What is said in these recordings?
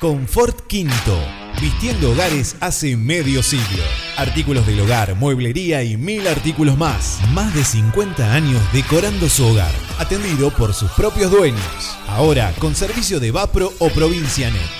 Confort Quinto. Vistiendo hogares hace medio siglo. Artículos del hogar, mueblería y mil artículos más. Más de 50 años decorando su hogar. Atendido por sus propios dueños. Ahora con servicio de Vapro o Provincianet.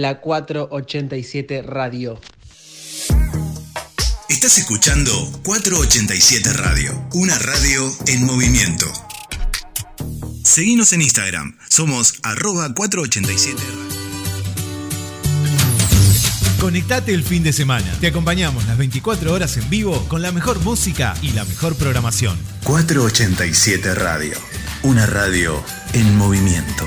la 487 Radio. Estás escuchando 487 Radio, una radio en movimiento. Seguimos en Instagram, somos arroba 487 Radio. Conectate el fin de semana. Te acompañamos las 24 horas en vivo con la mejor música y la mejor programación. 487 Radio, una radio en movimiento.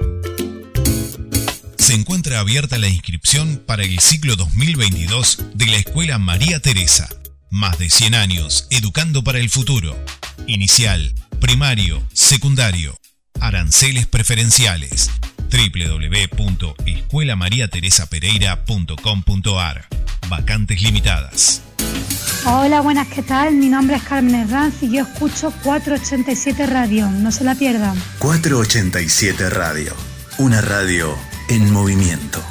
Se encuentra abierta la inscripción para el ciclo 2022 de la Escuela María Teresa. Más de 100 años educando para el futuro. Inicial, primario, secundario. Aranceles preferenciales. www.escuelamariateresapereira.com.ar Vacantes limitadas. Hola, buenas, ¿qué tal? Mi nombre es Carmen Herranz y yo escucho 487 Radio. No se la pierdan. 487 Radio. Una radio en movimiento.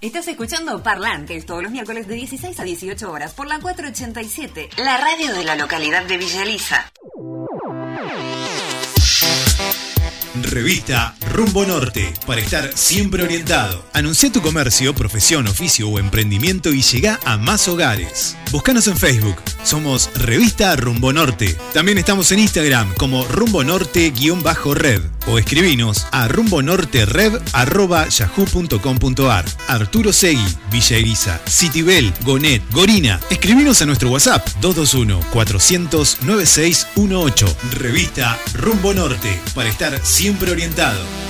Estás escuchando Parlantes todos los miércoles de 16 a 18 horas por la 487, la radio de la localidad de Villa Elisa. Revista Rumbo Norte, para estar siempre orientado. Anuncia tu comercio, profesión, oficio o emprendimiento y llega a más hogares. Búscanos en Facebook, somos Revista Rumbo Norte. También estamos en Instagram como Rumbo Norte-Red o escribinos a rumbonorterev.yahoo.com.ar Arturo Segui, Villa Elisa, Citibel, Gonet, Gorina. Escribinos a nuestro WhatsApp 221-400-9618. Revista Rumbo Norte, para estar siempre orientado.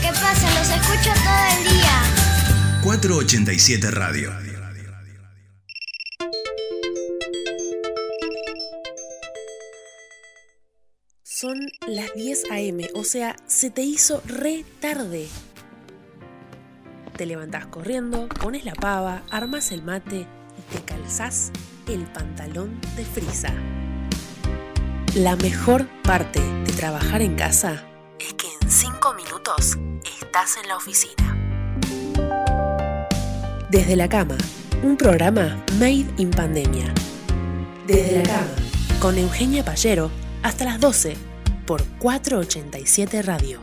Que pasa, los escucho todo el día. 487 Radio. Son las 10 a.m., o sea, se te hizo re tarde. Te levantás corriendo, pones la pava, armas el mate y te calzás el pantalón de frisa. La mejor parte de trabajar en casa es que en 5 minutos estás en la oficina. Desde la cama, un programa made in pandemia. Desde la cama, con Eugenia Pallero, hasta las 12 por 487 Radio.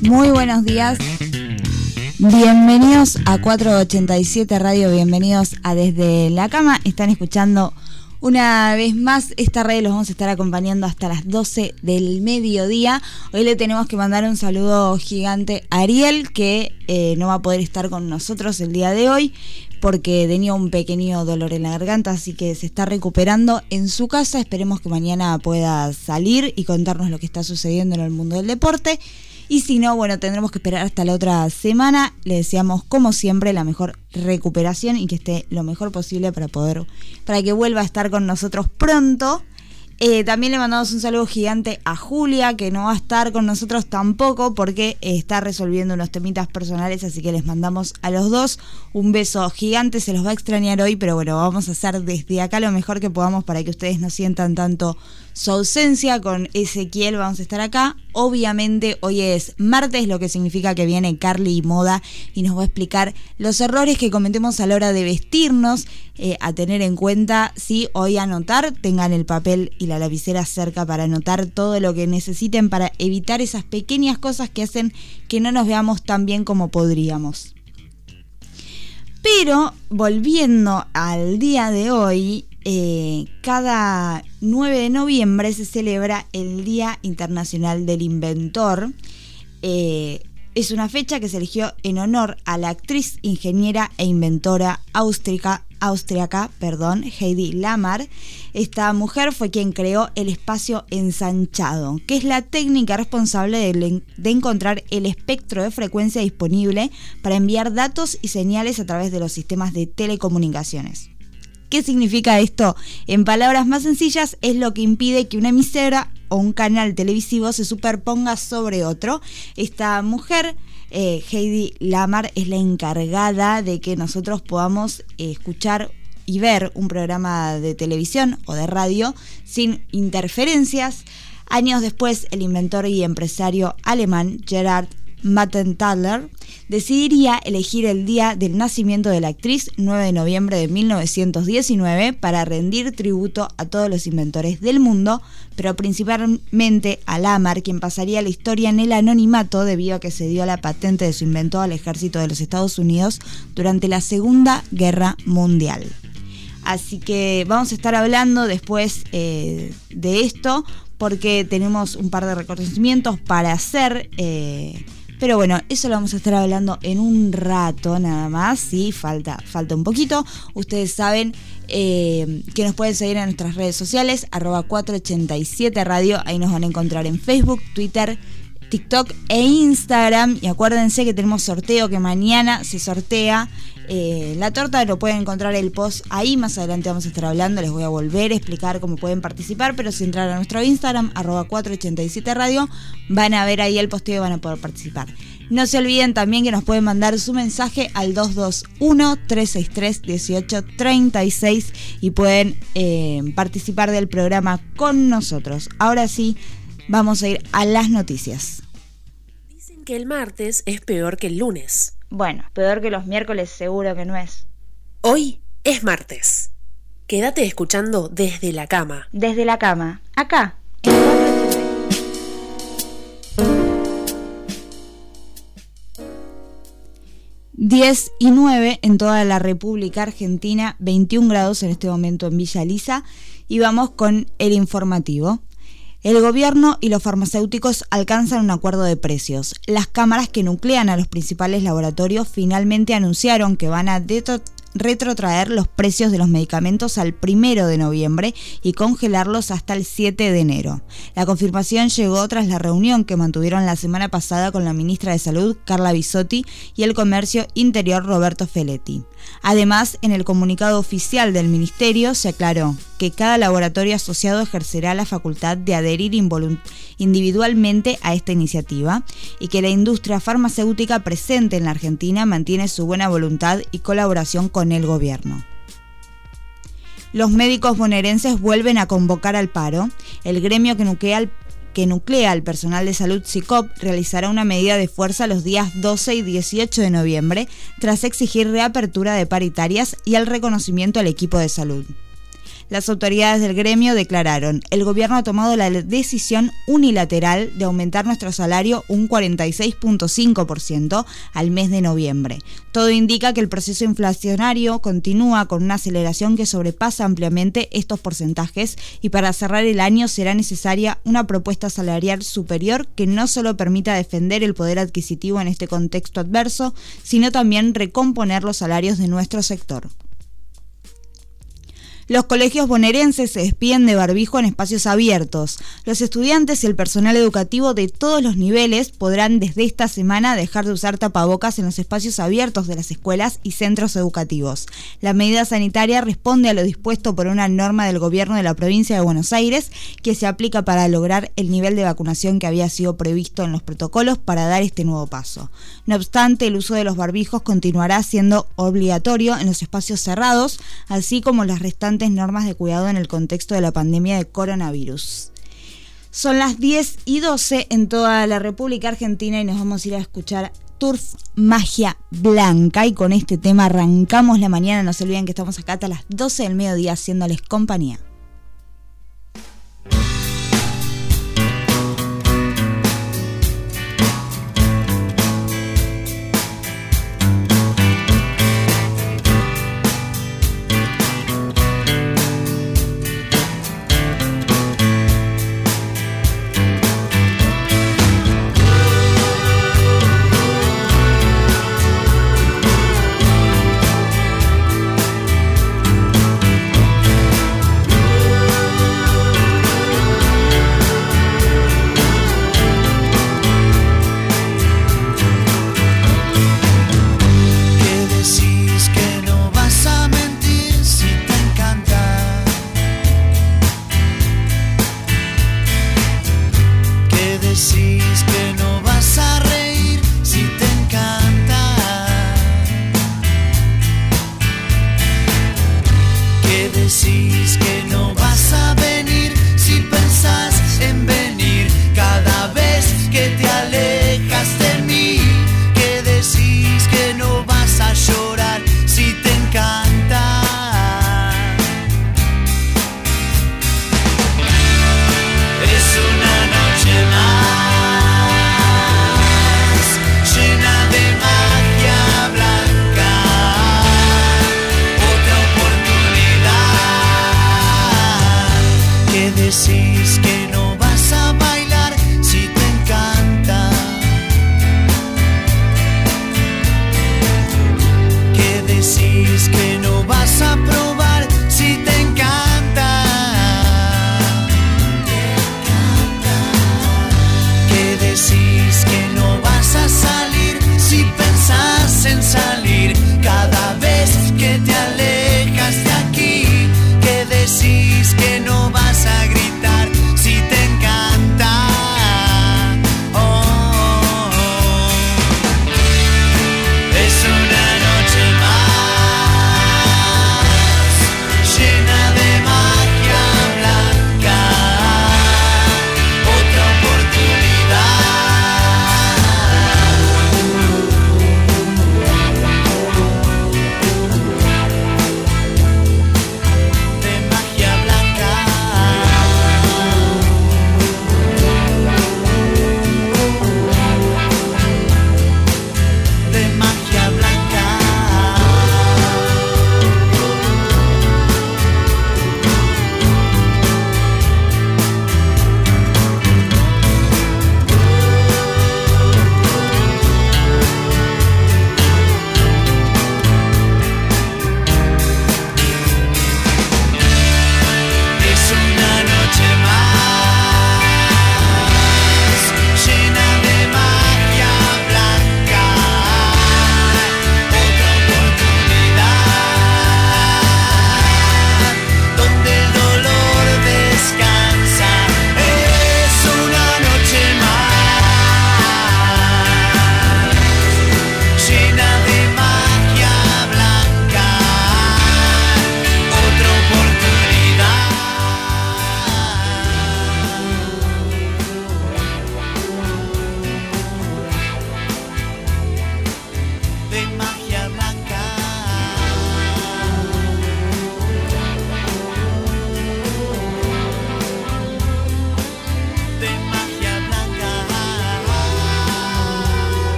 Muy buenos días. Bienvenidos a 487 Radio, bienvenidos a Desde la Cama. Están escuchando una vez más esta radio, los vamos a estar acompañando hasta las 12 del mediodía. Hoy le tenemos que mandar un saludo gigante a Ariel, que eh, no va a poder estar con nosotros el día de hoy porque tenía un pequeño dolor en la garganta, así que se está recuperando en su casa. Esperemos que mañana pueda salir y contarnos lo que está sucediendo en el mundo del deporte. Y si no, bueno, tendremos que esperar hasta la otra semana. Le deseamos, como siempre, la mejor recuperación y que esté lo mejor posible para poder, para que vuelva a estar con nosotros pronto. Eh, también le mandamos un saludo gigante a Julia, que no va a estar con nosotros tampoco porque está resolviendo unos temitas personales, así que les mandamos a los dos un beso gigante, se los va a extrañar hoy, pero bueno, vamos a hacer desde acá lo mejor que podamos para que ustedes no sientan tanto su ausencia. Con Ezequiel vamos a estar acá. Obviamente hoy es martes, lo que significa que viene Carly y Moda y nos va a explicar los errores que cometemos a la hora de vestirnos, eh, a tener en cuenta si hoy anotar, tengan el papel y la lapicera cerca para anotar todo lo que necesiten para evitar esas pequeñas cosas que hacen que no nos veamos tan bien como podríamos. Pero volviendo al día de hoy, eh, cada 9 de noviembre se celebra el Día Internacional del Inventor. Eh, es una fecha que se eligió en honor a la actriz, ingeniera e inventora austriaca, austriaca perdón, Heidi Lamar. Esta mujer fue quien creó el espacio ensanchado, que es la técnica responsable de, encontrar el espectro de frecuencia disponible para enviar datos y señales a través de los sistemas de telecomunicaciones. ¿Qué significa esto? En palabras más sencillas, es lo que impide que una emisora o un canal televisivo se superponga sobre otro. Esta mujer, eh, Heidi Lamar, es la encargada de que nosotros podamos eh, escuchar y ver un programa de televisión o de radio sin interferencias. Años después, el inventor y empresario alemán Gerard Mattenthaler decidiría elegir el día del nacimiento de la actriz, 9 de noviembre de 1919, para rendir tributo a todos los inventores del mundo, pero principalmente a Lamar, quien pasaría la historia en el anonimato debido a que se dio la patente de su invento al ejército de los Estados Unidos durante la Segunda Guerra Mundial. Así que vamos a estar hablando después eh, de esto porque tenemos un par de reconocimientos para hacer. Eh, pero bueno, eso lo vamos a estar hablando en un rato nada más, sí, falta, falta un poquito. Ustedes saben eh, que nos pueden seguir en nuestras redes sociales, arroba 487 Radio, ahí nos van a encontrar en Facebook, Twitter, TikTok e Instagram. Y acuérdense que tenemos sorteo que mañana se sortea. Eh, la torta lo pueden encontrar el post ahí, más adelante vamos a estar hablando, les voy a volver a explicar cómo pueden participar, pero si entran a nuestro Instagram, arroba 487 radio, van a ver ahí el posteo y van a poder participar. No se olviden también que nos pueden mandar su mensaje al 221-363-1836 y pueden eh, participar del programa con nosotros. Ahora sí, vamos a ir a las noticias. Dicen que el martes es peor que el lunes. Bueno, peor que los miércoles seguro que no es. Hoy es martes. Quédate escuchando desde la cama. Desde la cama, acá, en 10 y 9 en toda la República Argentina, 21 grados en este momento en Villa Lisa y vamos con el informativo. El gobierno y los farmacéuticos alcanzan un acuerdo de precios. Las cámaras que nuclean a los principales laboratorios finalmente anunciaron que van a retrotraer los precios de los medicamentos al primero de noviembre y congelarlos hasta el 7 de enero. La confirmación llegó tras la reunión que mantuvieron la semana pasada con la ministra de Salud, Carla Bisotti, y el Comercio Interior, Roberto Feletti. Además, en el comunicado oficial del Ministerio se aclaró que cada laboratorio asociado ejercerá la facultad de adherir individualmente a esta iniciativa y que la industria farmacéutica presente en la Argentina mantiene su buena voluntad y colaboración con el gobierno. Los médicos bonaerenses vuelven a convocar al paro. El gremio que nuclea al que nuclea al personal de salud SICOP realizará una medida de fuerza los días 12 y 18 de noviembre tras exigir reapertura de paritarias y el reconocimiento al equipo de salud. Las autoridades del gremio declararon, el gobierno ha tomado la decisión unilateral de aumentar nuestro salario un 46.5% al mes de noviembre. Todo indica que el proceso inflacionario continúa con una aceleración que sobrepasa ampliamente estos porcentajes y para cerrar el año será necesaria una propuesta salarial superior que no solo permita defender el poder adquisitivo en este contexto adverso, sino también recomponer los salarios de nuestro sector. Los colegios bonaerenses se despiden de barbijo en espacios abiertos. Los estudiantes y el personal educativo de todos los niveles podrán desde esta semana dejar de usar tapabocas en los espacios abiertos de las escuelas y centros educativos. La medida sanitaria responde a lo dispuesto por una norma del gobierno de la provincia de Buenos Aires que se aplica para lograr el nivel de vacunación que había sido previsto en los protocolos para dar este nuevo paso. No obstante, el uso de los barbijos continuará siendo obligatorio en los espacios cerrados, así como las restantes normas de cuidado en el contexto de la pandemia de coronavirus. Son las 10 y 12 en toda la República Argentina y nos vamos a ir a escuchar Turf Magia Blanca y con este tema arrancamos la mañana. No se olviden que estamos acá hasta las 12 del mediodía haciéndoles compañía.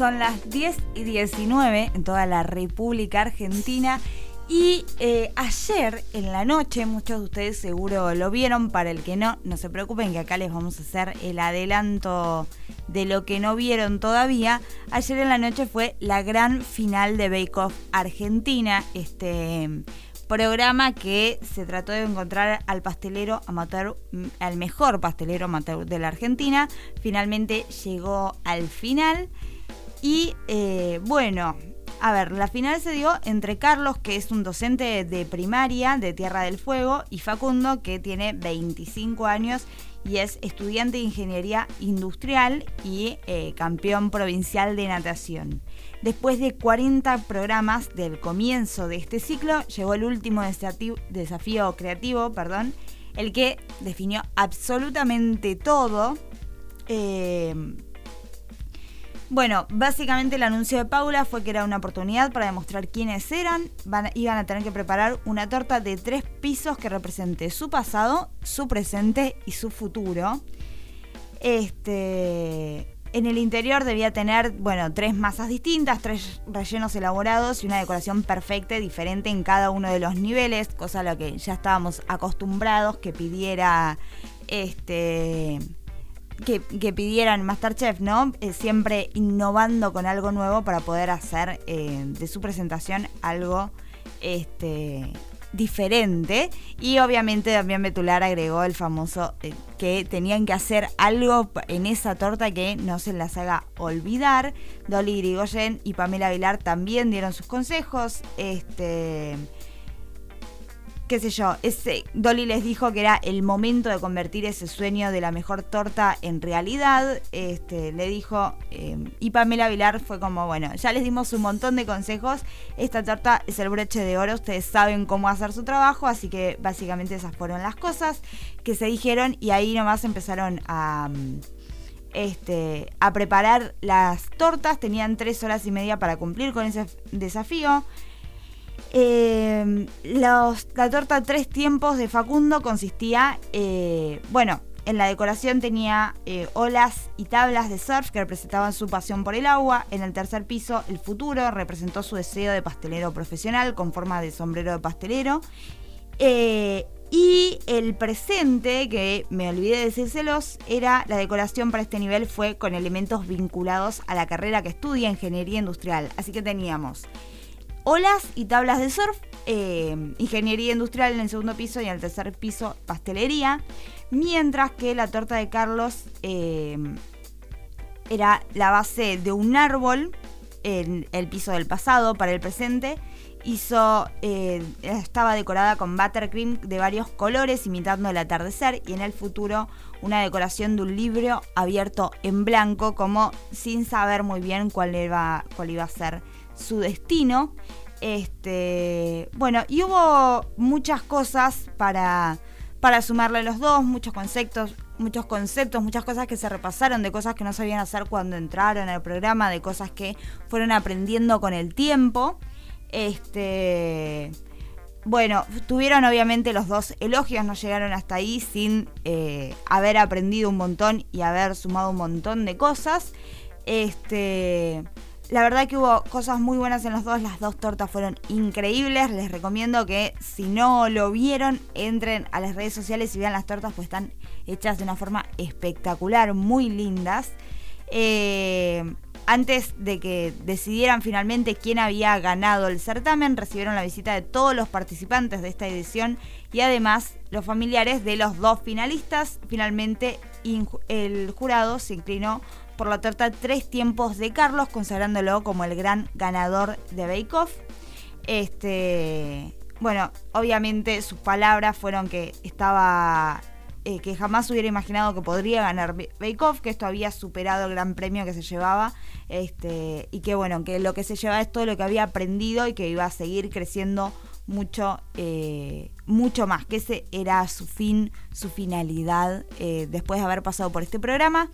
Son las 10 y 19 en toda la República Argentina. Y eh, ayer en la noche, muchos de ustedes seguro lo vieron, para el que no, no se preocupen que acá les vamos a hacer el adelanto de lo que no vieron todavía. Ayer en la noche fue la gran final de Bake Off Argentina, este programa que se trató de encontrar al pastelero amateur, mm, al mejor pastelero amateur de la Argentina. Finalmente llegó al final. Y eh, bueno, a ver, la final se dio entre Carlos, que es un docente de primaria de Tierra del Fuego, y Facundo, que tiene 25 años y es estudiante de ingeniería industrial y eh, campeón provincial de natación. Después de 40 programas del comienzo de este ciclo, llegó el último desafío creativo, perdón, el que definió absolutamente todo. Eh, bueno, básicamente el anuncio de Paula fue que era una oportunidad para demostrar quiénes eran. iban a tener que preparar una torta de tres pisos que represente su pasado, su presente y su futuro. Este, en el interior debía tener, bueno, tres masas distintas, tres rellenos elaborados y una decoración perfecta y diferente en cada uno de los niveles, cosa a lo que ya estábamos acostumbrados que pidiera este que, pidieran Masterchef, ¿no? Eh, siempre innovando con algo nuevo para poder hacer eh, de su presentación algo este, diferente. Y obviamente también Betular agregó el famoso eh, que tenían que hacer algo en esa torta que no se las haga olvidar. Dolly Grigoyen y Pamela Aguilar también dieron sus consejos. Este qué sé yo, ese, Dolly les dijo que era el momento de convertir ese sueño de la mejor torta en realidad. Este, le dijo, eh, y Pamela Vilar fue como, bueno, ya les dimos un montón de consejos. Esta torta es el broche de oro, ustedes saben cómo hacer su trabajo, así que básicamente esas fueron las cosas que se dijeron y ahí nomás empezaron a... Este, a preparar las tortas, tenían tres horas y media para cumplir con ese desafío. Eh, la torta tres tiempos de Facundo consistía, eh, bueno, en la decoración tenía eh, olas y tablas de surf que representaban su pasión por el agua. En el tercer piso, el futuro representó su deseo de pastelero profesional con forma de sombrero de pastelero. y el presente, que me olvidé de decírselos, era la decoración para este nivel fue con elementos vinculados a la carrera que estudia ingeniería industrial. Así que teníamos olas y tablas de surf, eh, ingeniería industrial en el segundo piso y en el tercer piso pastelería, mientras que la torta de Carlos eh, era la base de un árbol en el piso del pasado para el presente. Hizo, eh, estaba decorada con buttercream de varios colores imitando el atardecer y en el futuro una decoración de un libro abierto en blanco como sin saber muy bien cuál, cuál iba a ser su destino. Este, bueno, y hubo muchas cosas para, para sumarle los dos, muchos conceptos, muchos conceptos, muchas cosas que se repasaron, de cosas que no sabían hacer cuando entraron al programa, de cosas que fueron aprendiendo con el tiempo. Este, bueno, tuvieron obviamente los dos elogios, no llegaron hasta ahí sin eh, haber aprendido un montón y haber sumado un montón de cosas. Este, la verdad que hubo cosas muy buenas en los dos, las dos tortas fueron increíbles, les recomiendo que si no lo vieron, entren a las redes sociales y vean las tortas, pues están hechas de una forma espectacular, muy lindas. Eh, antes de que decidieran finalmente quién había ganado el certamen, recibieron la visita de todos los participantes de esta edición y además los familiares de los dos finalistas. Finalmente el jurado se inclinó por la torta Tres Tiempos de Carlos, consagrándolo como el gran ganador de Bake Off. Este, bueno, obviamente sus palabras fueron que estaba eh, que jamás hubiera imaginado que podría ganar Bake Off, que esto había superado el gran premio que se llevaba, este, y que bueno, que lo que se llevaba es todo lo que había aprendido y que iba a seguir creciendo mucho, eh, mucho más, que ese era su fin, su finalidad eh, después de haber pasado por este programa.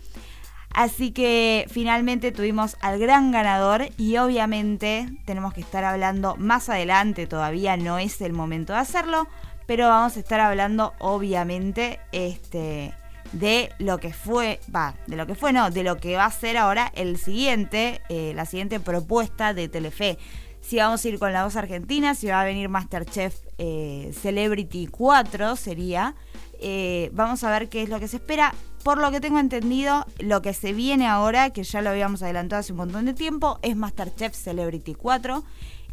Así que finalmente tuvimos al gran ganador y obviamente tenemos que estar hablando más adelante, todavía no es el momento de hacerlo, pero vamos a estar hablando obviamente este, de lo que fue, va, de lo que fue, no, de lo que va a ser ahora el siguiente, eh, la siguiente propuesta de Telefe. Si vamos a ir con la voz argentina, si va a venir Masterchef eh, Celebrity 4 sería. Eh, vamos a ver qué es lo que se espera. Por lo que tengo entendido, lo que se viene ahora, que ya lo habíamos adelantado hace un montón de tiempo, es Masterchef Celebrity 4.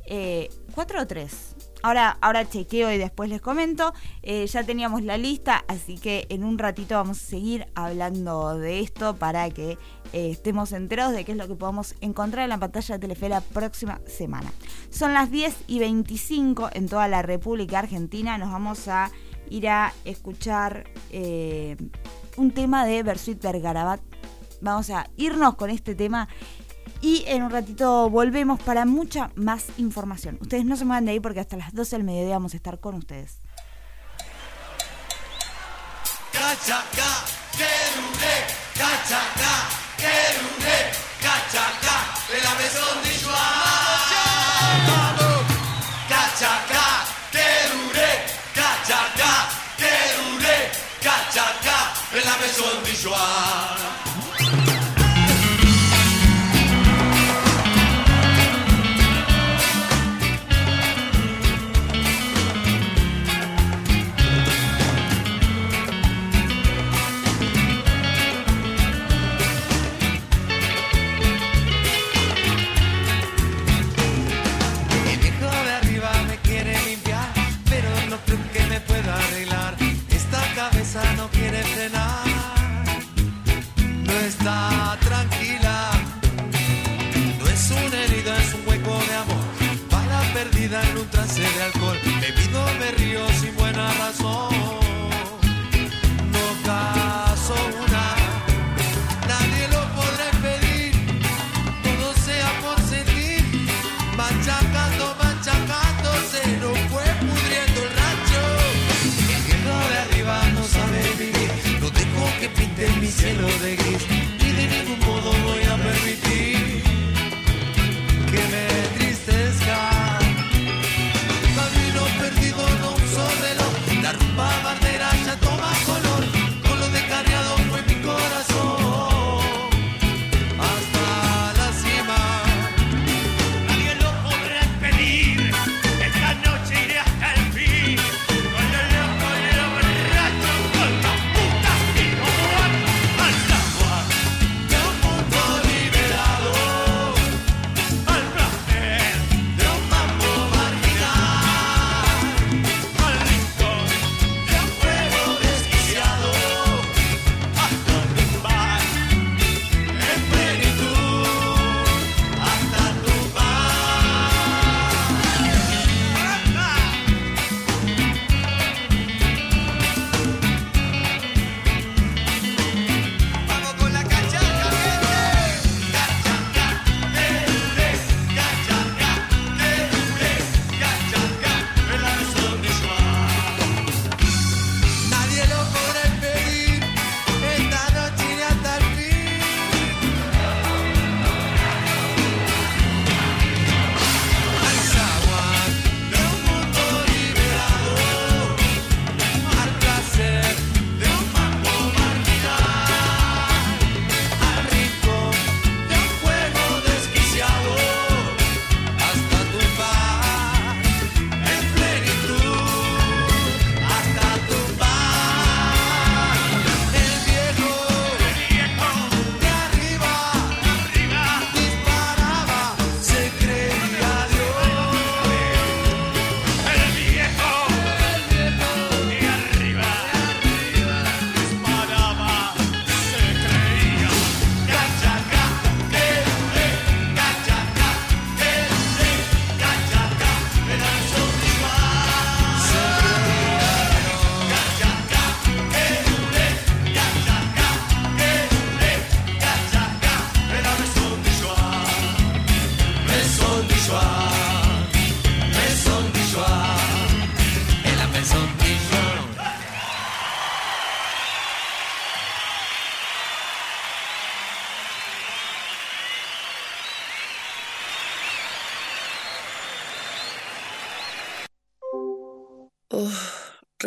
Eh, ¿4 o 3? Ahora, ahora chequeo y después les comento. Eh, ya teníamos la lista, así que en un ratito vamos a seguir hablando de esto para que eh, estemos enterados de qué es lo que podemos encontrar en la pantalla de Telefe la próxima semana. Son las 10 y 25 en toda la República Argentina. Nos vamos a ir a escuchar eh, un tema de Bersuit Vergarabat. Vamos a irnos con este tema y en un ratito volvemos para mucha más información. Ustedes no se muevan de ahí porque hasta las 12 del mediodía vamos a estar con ustedes. De la Joie. En un trance.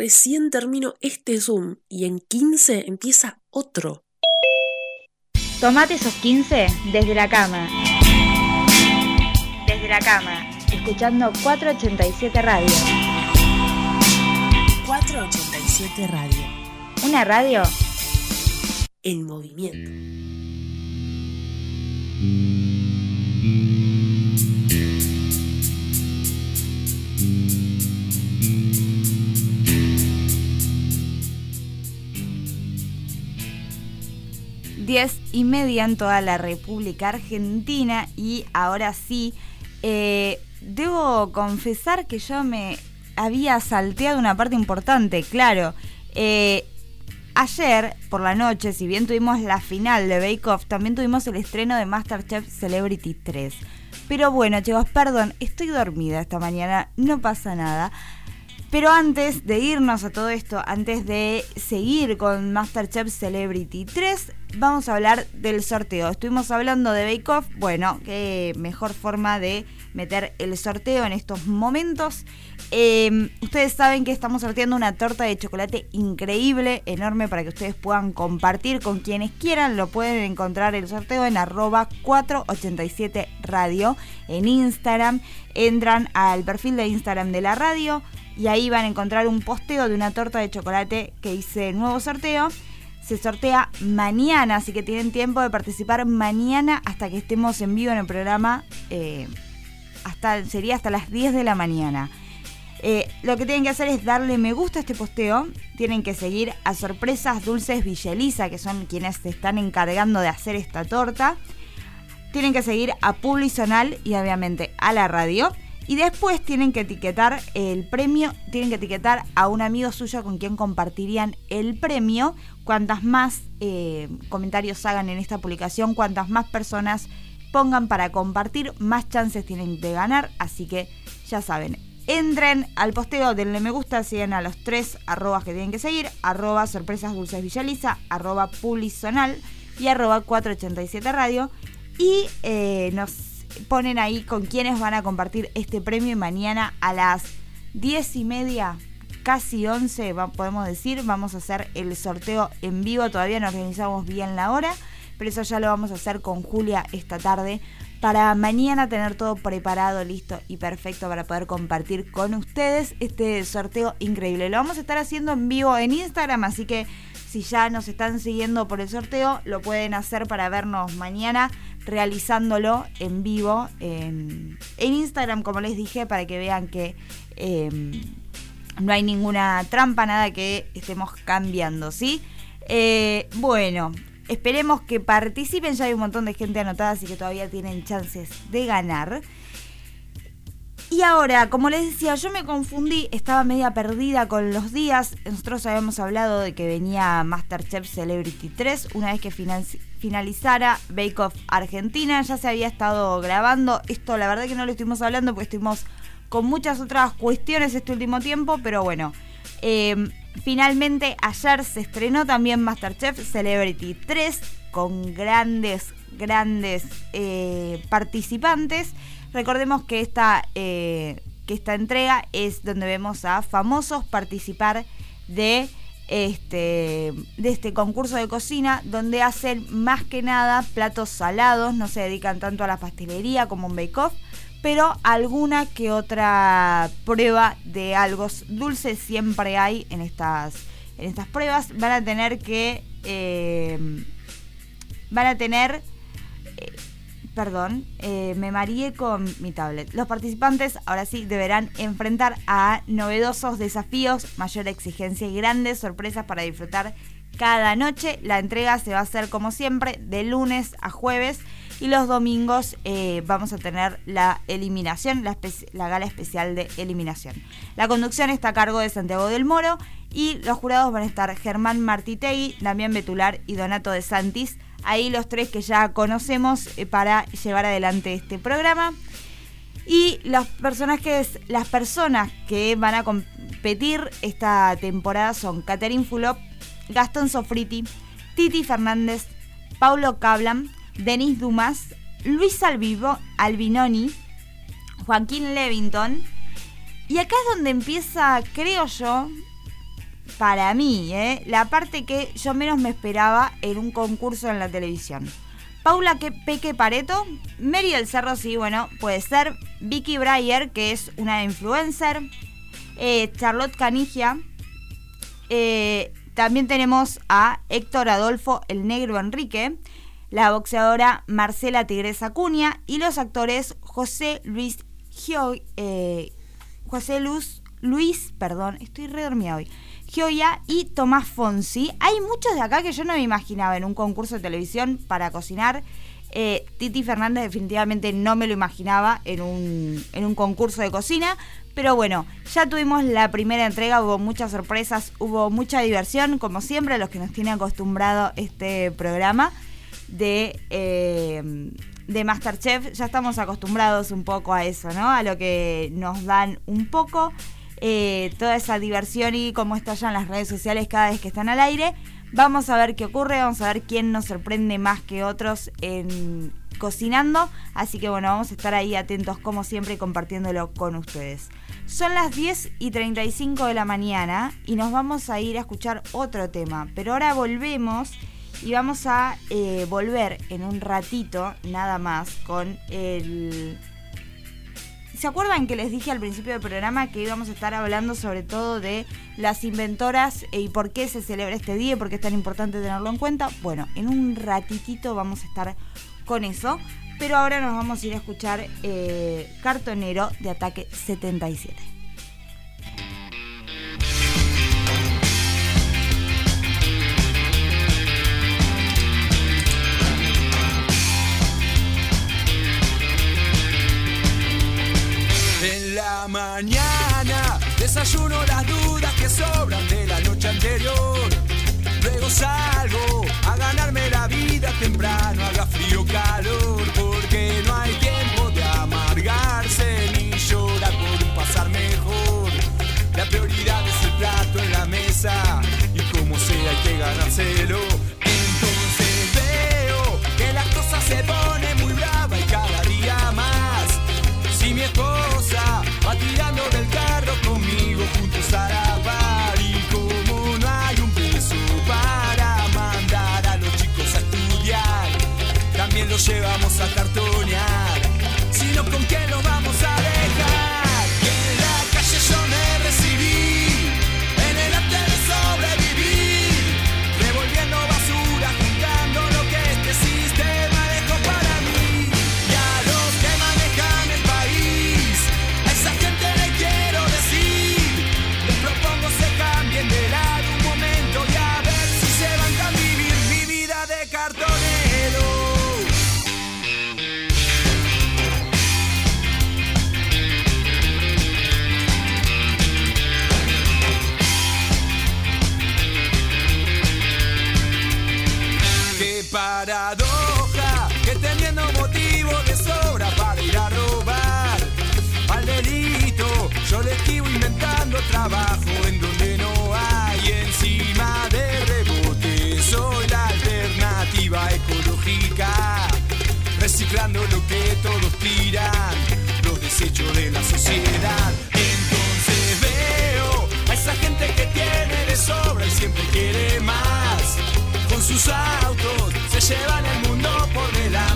Recién termino este Zoom y en 15 empieza otro. Tomate esos 15 desde la cama. Desde la cama, escuchando 487 Radio. 487 Radio. Una radio en movimiento. 10 y media en toda la República Argentina y ahora sí, eh, debo confesar que yo me había salteado una parte importante, claro. Eh, ayer por la noche, si bien tuvimos la final de Bake Off, también tuvimos el estreno de Masterchef Celebrity 3. Pero bueno, chicos, perdón, estoy dormida esta mañana, no pasa nada. Pero antes de irnos a todo esto, antes de seguir con Masterchef Celebrity 3, vamos a hablar del sorteo. Estuvimos hablando de Bake Off, bueno, qué mejor forma de meter el sorteo en estos momentos. Em, ustedes saben que estamos sorteando una torta de chocolate increíble, enorme, para que ustedes puedan compartir con quienes quieran. Lo pueden encontrar el sorteo en arroba 487 radio en Instagram. Entran al perfil de Instagram de la radio y ahí van a encontrar un posteo de una torta de chocolate que hice nuevo sorteo. Se sortea mañana, así que tienen tiempo de participar mañana hasta que estemos en vivo en el programa. Eh, hasta, sería hasta las 10 de la mañana. Eh, lo que tienen que hacer es darle me gusta a este posteo. Tienen que seguir a Sorpresas Dulces Villeliza, que son quienes se están encargando de hacer esta torta. Tienen que seguir a Publizonal y obviamente a la radio. Y después tienen que etiquetar el premio, tienen que etiquetar a un amigo suyo con quien compartirían el premio. Cuantas más eh, comentarios hagan en esta publicación, cuantas más personas pongan para compartir, más chances tienen de ganar. Así que ya saben, entren al posteo, denle me gusta, siguen a los tres arrobas que tienen que seguir, arroba sorpresas dulces villaliza, arroba publizonal y arroba 487 radio. Y eh, nos ponen ahí con quienes van a compartir este premio y mañana a las 10 y media, casi 11, podemos decir, vamos a hacer el sorteo en vivo, todavía no organizamos bien la hora, pero eso ya lo vamos a hacer con Julia esta tarde para mañana tener todo preparado, listo y perfecto para poder compartir con ustedes este sorteo increíble. Lo vamos a estar haciendo en vivo en Instagram, así que si ya nos están siguiendo por el sorteo, lo pueden hacer para vernos mañana realizándolo en vivo en, Instagram, como les dije, para que vean que em, no hay ninguna trampa, nada que estemos cambiando, ¿sí? Eh, bueno, esperemos que participen, ya hay un montón de gente anotada, así que todavía tienen chances de ganar. Y ahora, como les decía, yo me confundí, estaba media perdida con los días. Nosotros habíamos hablado de que venía Masterchef Celebrity 3 una vez que finalizara Bake Off Argentina. Ya se había estado grabando. Esto la verdad que no lo estuvimos hablando porque estuvimos con muchas otras cuestiones este último tiempo, pero bueno. Em, finalmente ayer se estrenó también Masterchef Celebrity 3 con grandes, grandes eh, participantes. Recordemos que esta, eh, que esta entrega es donde vemos a famosos participar de este, de este concurso de cocina donde hacen más que nada platos salados, no se dedican tanto a la pastelería como un bake-off, pero alguna que otra prueba de algo dulce siempre hay en estas, en estas pruebas. Van a tener que... Eh, van a tener perdón, eh, me mareé con mi tablet. Los participantes ahora sí deberán enfrentar a novedosos desafíos, mayor exigencia y grandes sorpresas para disfrutar cada noche. La entrega se va a hacer como siempre de lunes a jueves y los domingos eh, vamos a tener la eliminación, la, la, gala especial de eliminación. La conducción está a cargo de Santiago del Moro y los jurados van a estar Germán Martitegui, Damián Betular y Donato de Santis ahí los tres que ya conocemos eh, para llevar adelante este programa. Y los personajes, las personas que van a competir esta temporada son Catherine Fulop, Gastón Sofriti, Titi Fernández, Paulo Cablan, Denis Dumas, Luis Alvivo, Albinoni, Joaquín Levington. Y acá es donde empieza, creo yo, para mí, ¿eh? la parte que yo menos me esperaba en un concurso en la televisión. Paula que Peque Pareto, Mary del Cerro, sí, bueno, puede ser. Vicky Breyer, que es una influencer. eh, Charlotte Canigia. Eh, también tenemos a Héctor Adolfo el Negro Enrique. La boxeadora Marcela Tigresa Acuña. Y los actores José Luis Gio, eh, José Luz, Luis, perdón, estoy re dormida hoy. Gioia y Tomás Fonsi. Hay muchos de acá que yo no me imaginaba en un concurso de televisión para cocinar. Eh, Titi Fernández definitivamente no me lo imaginaba en un, en un concurso de cocina. Pero bueno, ya tuvimos la primera entrega, hubo muchas sorpresas, hubo mucha diversión, como siempre, a los que nos tiene acostumbrado este programa de, eh, de Masterchef. Ya estamos acostumbrados un poco a eso, ¿no? A lo que nos dan un poco eh, toda esa diversión y cómo estallan las redes sociales cada vez que están al aire. Vamos a ver qué ocurre, vamos a ver quién nos sorprende más que otros en cocinando. Así que bueno, vamos a estar ahí atentos como siempre compartiéndolo con ustedes. Son las 10 y 35 de la mañana y nos vamos a ir a escuchar otro tema. Pero ahora volvemos y vamos a eh, volver en un ratito nada más con el ¿Se acuerdan que les dije al principio del programa que íbamos a estar hablando sobre todo de las inventoras y por qué se celebra este día y por qué es tan importante tenerlo en cuenta? Bueno, en un ratitito vamos a estar con eso, pero ahora nos vamos a ir a escuchar eh, Cartonero de Ataque 77. Mañana desayuno las dudas que sobran de la noche anterior. Luego salgo a ganarme la vida temprano, haga frío calor, porque no hay tiempo de amargarse ni llorar por un pasar mejor. La prioridad es el plato en la mesa y como sea hay que ganárselo. También que teniendo motivo de sobra para ir a robar al delito, yo le esquivo inventando trabajo en donde no hay encima de rebote. Soy la alternativa ecológica, reciclando lo que todos tiran, los desechos de la sociedad. Entonces veo a esa gente que tiene de sobra y siempre quiere más con sus se llevan el mundo por delante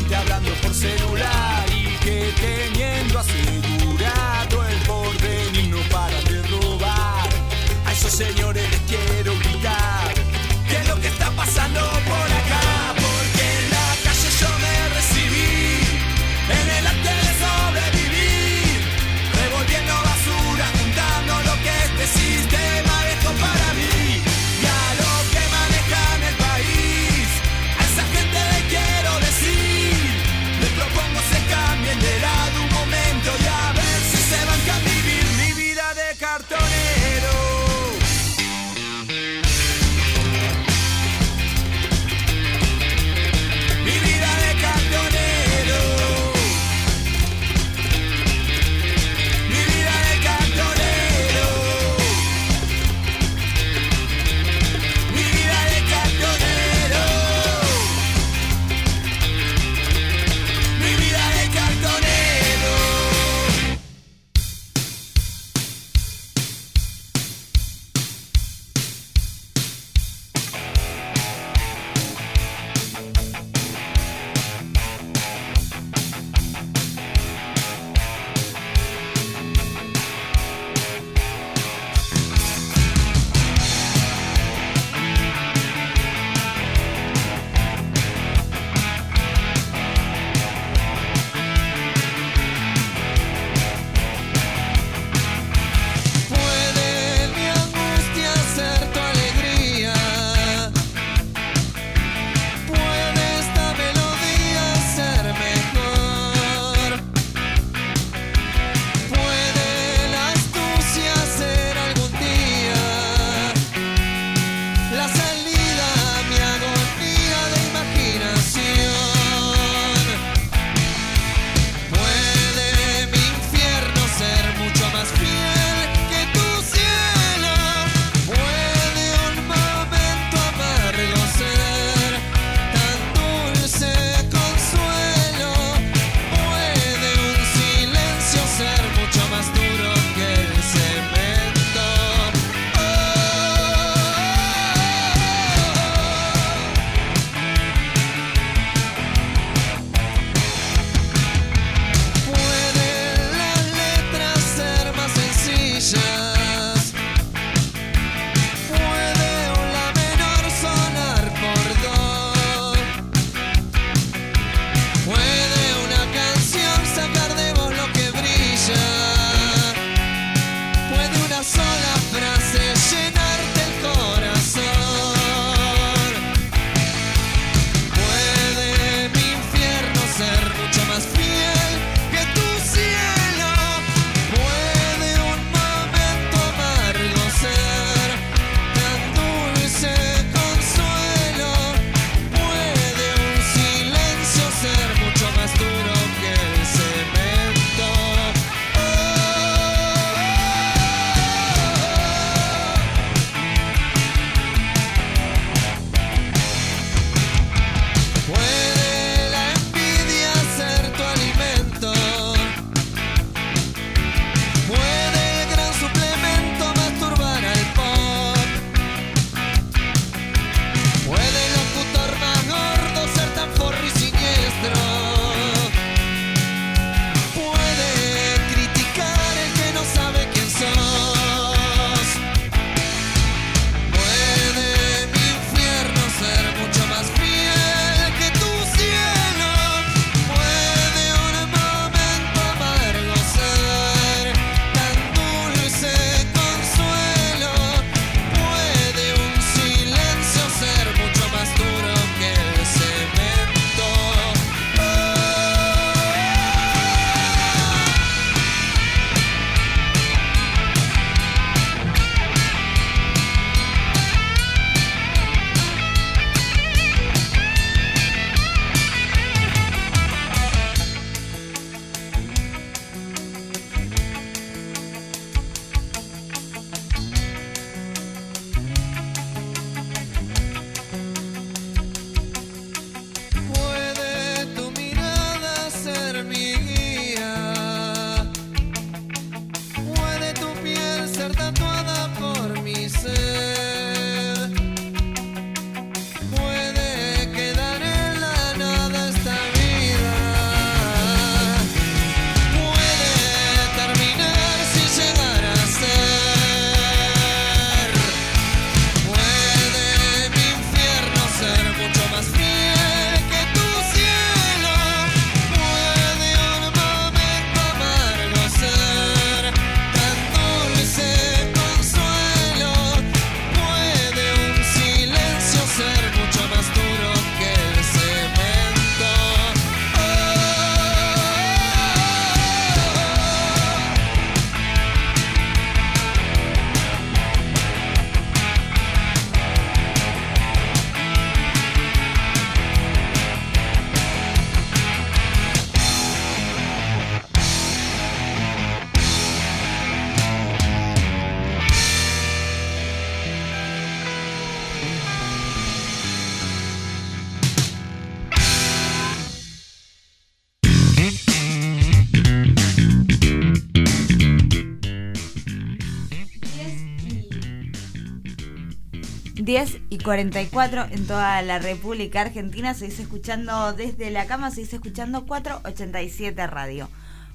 y 44 en toda la República Argentina. Se dice escuchando desde la cama, se dice escuchando 487 Radio.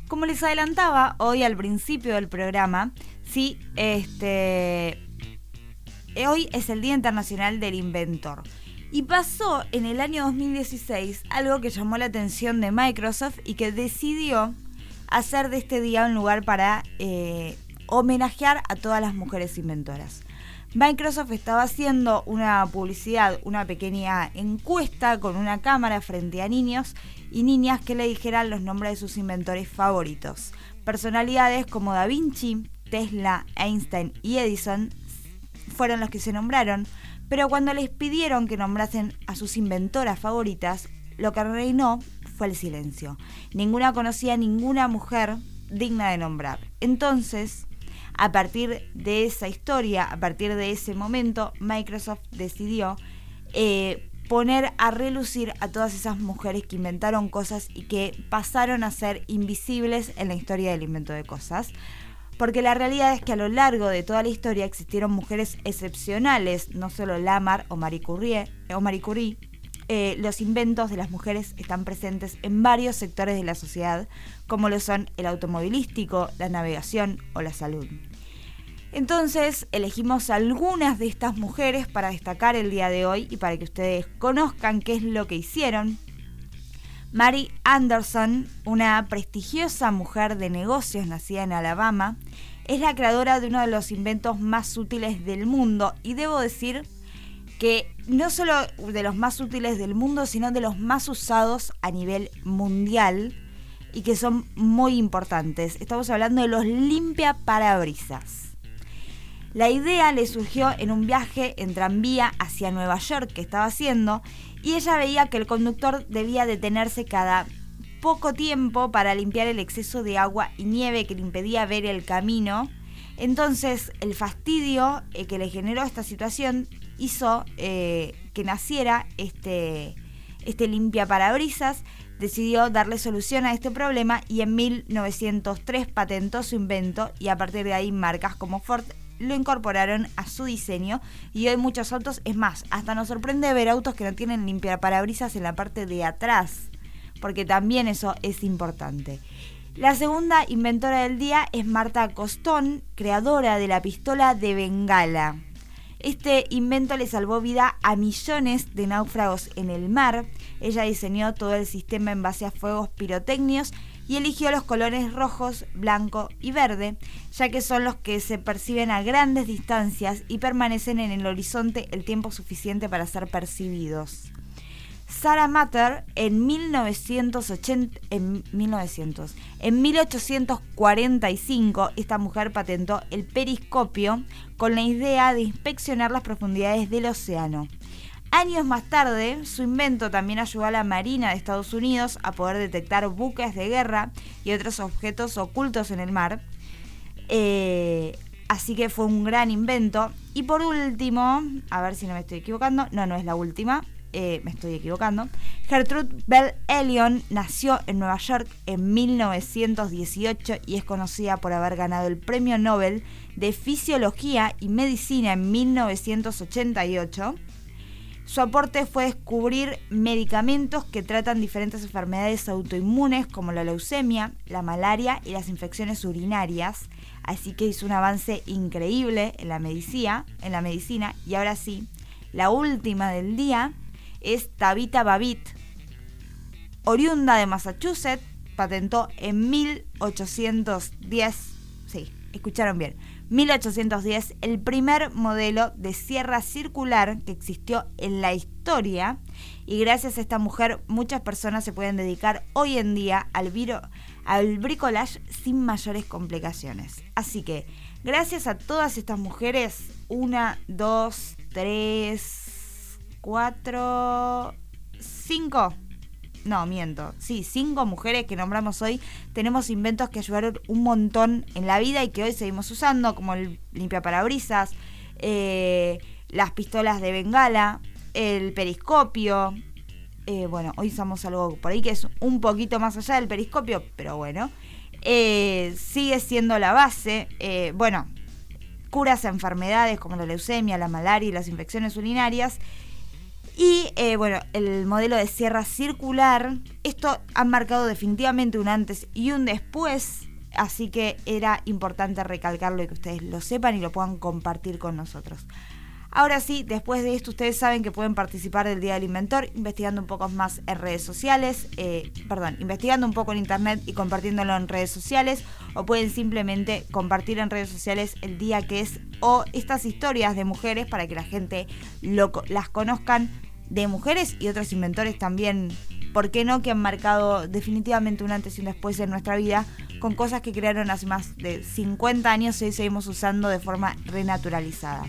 Como les adelantaba hoy al principio del programa, sí, este. Hoy es el Día Internacional del Inventor. Y pasó en el año 2016 algo que llamó la atención de Microsoft y que decidió hacer de este día un lugar para eh, homenajear a todas las mujeres inventoras. Microsoft estaba haciendo una publicidad, una pequeña encuesta con una cámara frente a niños y niñas que le dijeran los nombres de sus inventores favoritos. Personalidades como Da Vinci, Tesla, Einstein y Edison fueron los que se nombraron, pero cuando les pidieron que nombrasen a sus inventoras favoritas, lo que reinó fue el silencio. Ninguna conocía ninguna mujer digna de nombrar. Entonces, a partir de esa historia, a partir de ese momento, Microsoft decidió eh, poner a relucir a todas esas mujeres que inventaron cosas y que pasaron a ser invisibles en la historia del invento de cosas. Porque la realidad es que a lo largo de toda la historia existieron mujeres excepcionales, no solo Lamar o Marie Curie, o Marie Curie eh, los inventos de las mujeres están presentes en varios sectores de la sociedad, como lo son el automovilístico, la navegación o la salud. Entonces elegimos algunas de estas mujeres para destacar el día de hoy y para que ustedes conozcan qué es lo que hicieron. Mary Anderson, una prestigiosa mujer de negocios nacida en Alabama, es la creadora de uno de los inventos más útiles del mundo y debo decir que no solo de los más útiles del mundo, sino de los más usados a nivel mundial y que son muy importantes. Estamos hablando de los limpia parabrisas. La idea le surgió en un viaje en tranvía hacia Nueva York que estaba haciendo y ella veía que el conductor debía detenerse cada poco tiempo para limpiar el exceso de agua y nieve que le impedía ver el camino. Entonces el fastidio eh, que le generó esta situación hizo eh, que naciera este, este limpia parabrisas, decidió darle solución a este problema y en 1903 patentó su invento y a partir de ahí marcas como Ford lo incorporaron a su diseño y hoy muchos autos, es más, hasta nos sorprende ver autos que no tienen limpiaparabrisas en la parte de atrás, porque también eso es importante. La segunda inventora del día es Marta Costón, creadora de la pistola de Bengala. Este invento le salvó vida a millones de náufragos en el mar. Ella diseñó todo el sistema en base a fuegos pirotécnicos y eligió los colores rojos, blanco y verde, ya que son los que se perciben a grandes distancias y permanecen en el horizonte el tiempo suficiente para ser percibidos. Sarah Matter en 1980, en 1900, en 1845 esta mujer patentó el periscopio con la idea de inspeccionar las profundidades del océano. Años más tarde, su invento también ayudó a la Marina de Estados Unidos a poder detectar buques de guerra y otros objetos ocultos en el mar. Eh, así que fue un gran invento. Y por último, a ver si no me estoy equivocando, no, no es la última, eh, me estoy equivocando. Gertrude Bell Elion nació en Nueva York en 1918 y es conocida por haber ganado el Premio Nobel de Fisiología y Medicina en 1988 su aporte fue descubrir medicamentos que tratan diferentes enfermedades autoinmunes como la leucemia, la malaria y las infecciones urinarias. Así que hizo un avance increíble en la medicina, en la medicina. Y ahora sí, la última del día es Tabitha Babbitt, oriunda de Massachusetts, patentó en 1810, sí, escucharon bien, 1810, el primer modelo de sierra circular que existió en la historia y gracias a esta mujer muchas personas se pueden dedicar hoy en día al, al bricolage sin mayores complicaciones. Así que gracias a todas estas mujeres, una, dos, tres, cuatro, cinco no, miento. Sí, cinco mujeres que nombramos hoy. Tenemos inventos que ayudaron un montón en la vida y que hoy seguimos usando, como el limpiaparabrisas, eh, las pistolas de bengala, el periscopio. Eh, bueno, hoy usamos algo por ahí que es un poquito más allá del periscopio, pero bueno. Eh, sigue siendo la base. bueno, curas a enfermedades como la leucemia, la malaria y las infecciones urinarias. Y eh, bueno, el modelo de sierra circular, esto ha marcado definitivamente un antes y un después, así que era importante recalcarlo y que ustedes lo sepan y lo puedan compartir con nosotros. Ahora sí, después de esto ustedes saben que pueden participar del Día del Inventor investigando un poco más en redes sociales, eh, perdón, investigando un poco en internet y compartiéndolo en redes sociales o pueden simplemente compartir en redes sociales el día que es o estas historias de mujeres para que la gente las conozcan de mujeres y otros inventores también, ¿por qué no? Que han marcado definitivamente un antes y un después en nuestra vida con cosas que crearon hace más de 50 años y hoy seguimos usando de forma renaturalizada.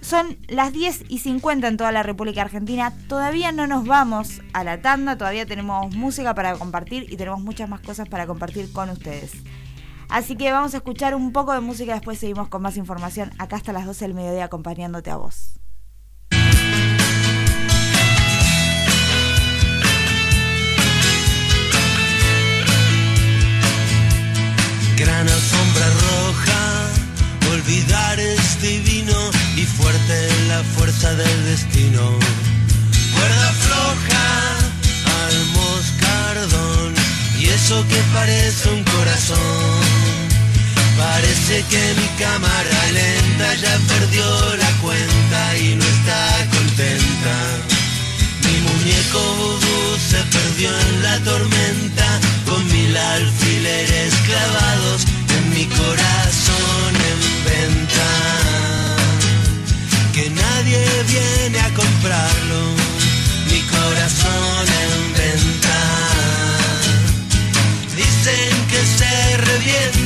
Son las 10 y 50 en toda la República Argentina. Todavía no nos vamos a la tanda, todavía tenemos música para compartir y tenemos muchas más cosas para compartir con ustedes. Así que vamos a escuchar un poco de música, después seguimos con más información acá hasta las 12 del mediodía acompañándote a vos. Gran alfombra roja, olvidar es divino y fuerte la fuerza del destino. Cuerda floja al moscardón y eso que parece un corazón. Parece que mi cámara lenta ya perdió la cuenta y no está contenta. Mi muñeco se perdió en la tormenta con mil alfileres clavados en mi corazón en venta que nadie viene a comprarlo, mi corazón en venta. Dicen que se revienta,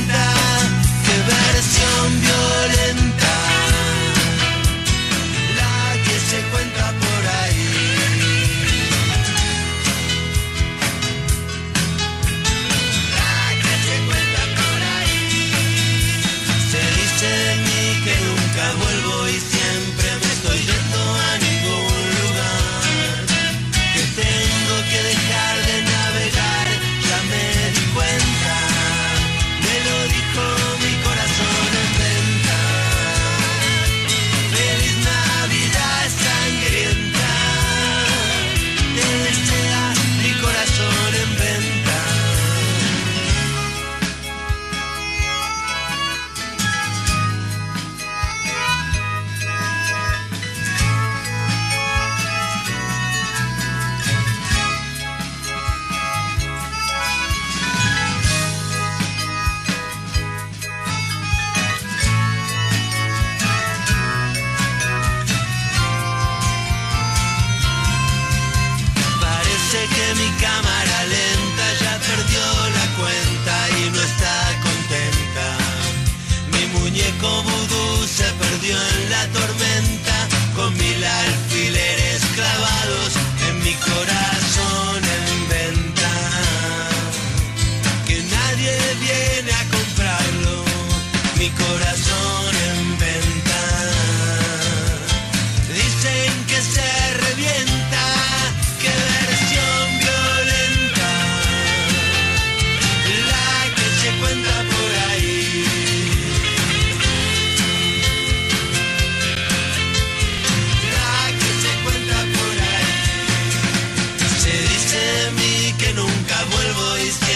nunca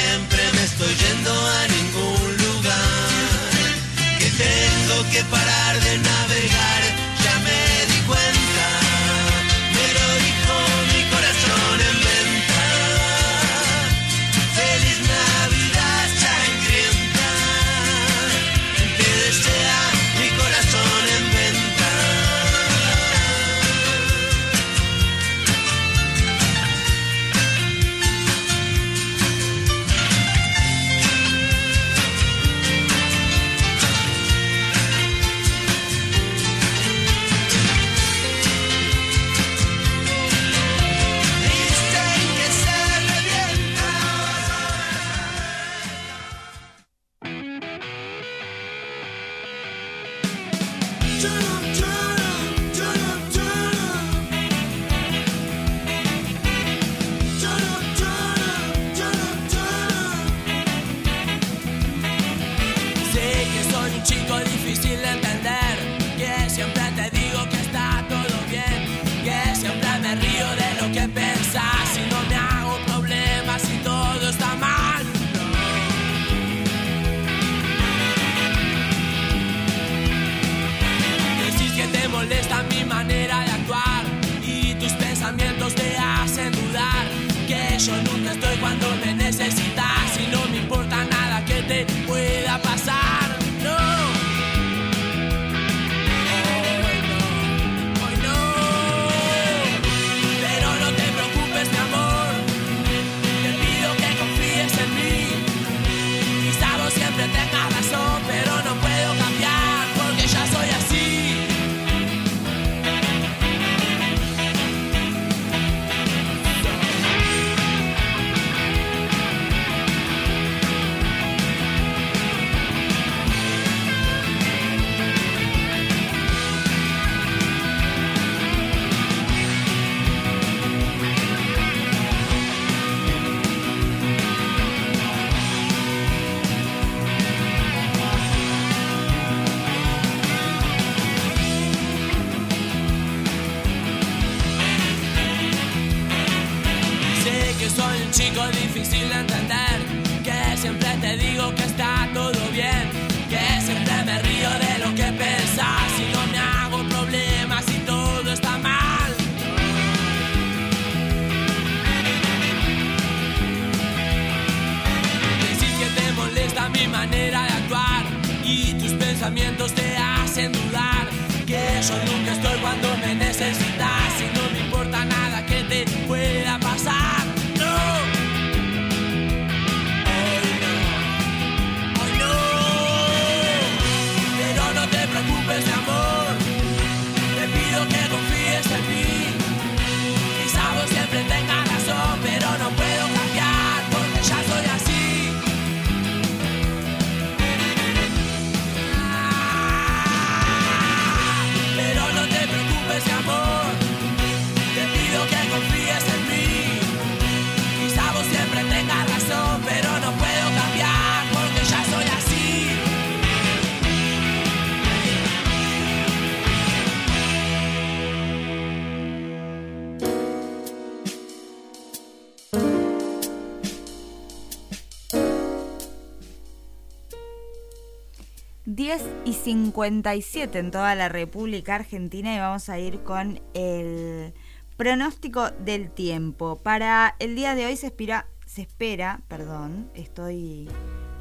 ...10 y 57 en toda la República Argentina y vamos a ir con el pronóstico del tiempo. Para el día de hoy se espera, se espera, perdón, estoy...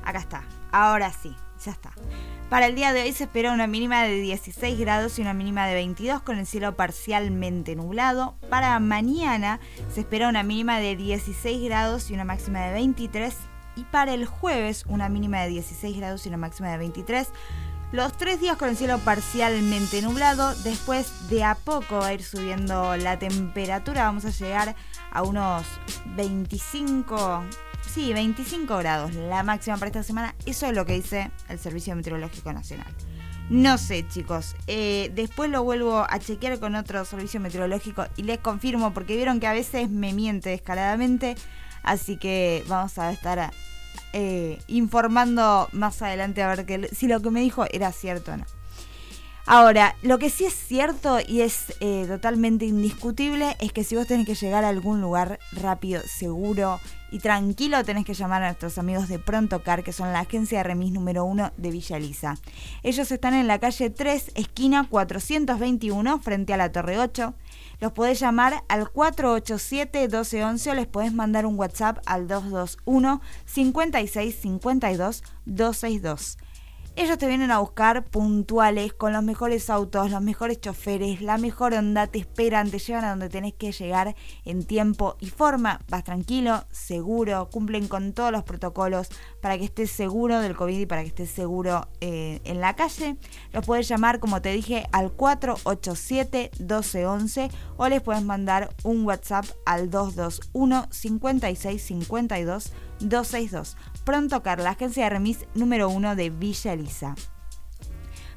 Acá está, ahora sí, ya está. Para el día de hoy se espera una mínima de 16 grados y una mínima de 22 con el cielo parcialmente nublado. Para mañana se espera una mínima de 16 grados y una máxima de 23. Y para el jueves una mínima de 16 grados y una máxima de 23. Los tres días con el cielo parcialmente nublado. Después de a poco va a ir subiendo la temperatura. Vamos a llegar a unos 25, sí, 25 grados. La máxima para esta semana. Eso es lo que dice el Servicio Meteorológico Nacional. No sé, chicos. Eh, después lo vuelvo a chequear con otro servicio meteorológico y les confirmo porque vieron que a veces me miente descaradamente. Así que vamos a estar eh, informando más adelante a ver que, si lo que me dijo era cierto o no. Ahora, lo que sí es cierto y es eh, totalmente indiscutible es que si vos tenés que llegar a algún lugar rápido, seguro y tranquilo, tenés que llamar a nuestros amigos de Prontocar, que son la agencia de remis número uno de Villa Elisa. Ellos están en la calle 3, esquina 421, frente a la Torre 8. Los podés llamar al 487-1211 o les podés mandar un WhatsApp al 221 5652 262. Ellos te vienen a buscar puntuales, con los mejores autos, los mejores choferes, la mejor onda, te esperan, te llevan a donde tenés que llegar en tiempo y forma. Vas tranquilo, seguro, cumplen con todos los protocolos para que estés seguro del COVID y para que estés seguro eh, en la calle. Los puedes llamar, como te dije, al 487-1211 o les puedes mandar un WhatsApp al 221 5652 262. Pronto Car, la agencia de remis número uno de Villa Elisa.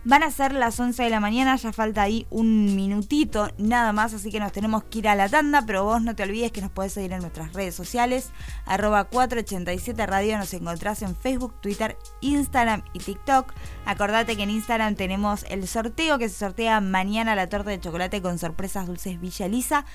Van a ser las 11 de la mañana, ya falta ahí un minutito nada más, así que nos tenemos que ir a la tanda, pero vos no te olvides que nos podés seguir en nuestras redes sociales, arroba 487 Radio, nos encontrás en Facebook, Twitter, Instagram y TikTok. Acordate que en Instagram tenemos el sorteo que se sortea mañana la torta de chocolate con sorpresas dulces Villa Elisa.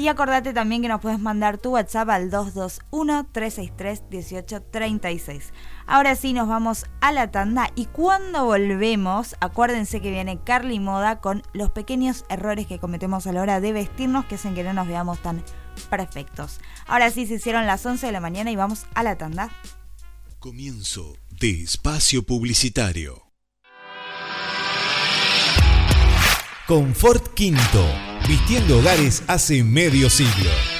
Y acordate también que nos puedes mandar tu WhatsApp al 221-363-1836. Ahora sí, nos vamos a la tanda y cuando volvemos, acuérdense que viene Carly Moda con los pequeños errores que cometemos a la hora de vestirnos que hacen que no nos veamos tan perfectos. Ahora sí, se hicieron las 11 de la mañana y vamos a la tanda. Comienzo de espacio publicitario. Confort Quinto. Vistiendo hogares hace medio siglo.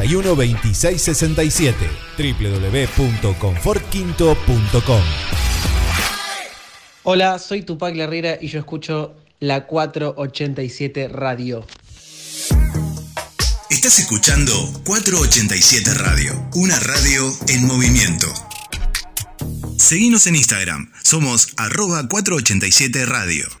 221-541-2667. www.confortquinto.com. Hola, soy Tupac Herrera y yo escucho la 487 Radio. Estás escuchando 487 Radio, una radio en movimiento. Seguimos en Instagram, somos arroba 487 Radio.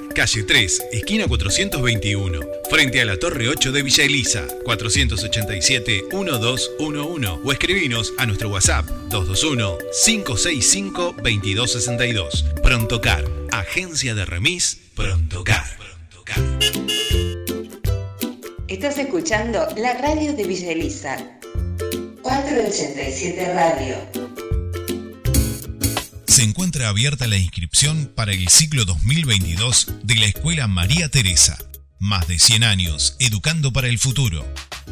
calle 3, esquina 421, frente a la Torre 8 de Villa Elisa, 487-1211 o escribinos a nuestro WhatsApp 221-565-2262. Prontocar, agencia de remis Prontocar. Estás escuchando la radio de Villa Elisa. 487 Radio. Se encuentra abierta la inscripción para el ciclo 2022 de la Escuela María Teresa. Más de 100 años educando para el futuro.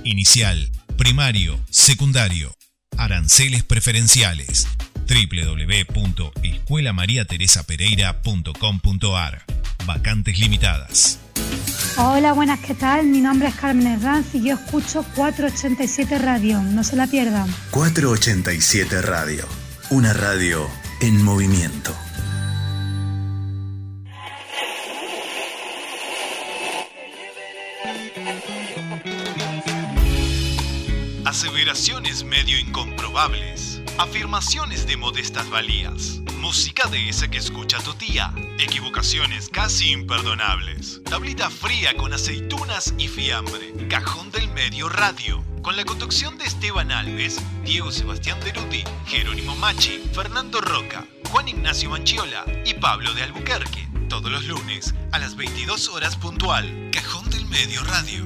Inicial, primario, secundario. Aranceles preferenciales. www.escuelamariateresapereira.com.ar Vacantes limitadas. Hola, buenas, ¿qué tal? Mi nombre es Carmen Herranz y yo escucho 487 Radio. No se la pierdan. 487 Radio, una radio en movimiento. Aseveraciones medio incomprobables. Afirmaciones de modestas valías. Música de esa que escucha tu tía. Equivocaciones casi imperdonables. Tablita fría con aceitunas y fiambre. Cajón del medio radio. Con la conducción de Esteban Alves, Diego Sebastián Deruti, Jerónimo Machi, Fernando Roca, Juan Ignacio Manchiola y Pablo de Albuquerque. Todos los lunes a las 22 horas puntual. Cajón del Medio Radio.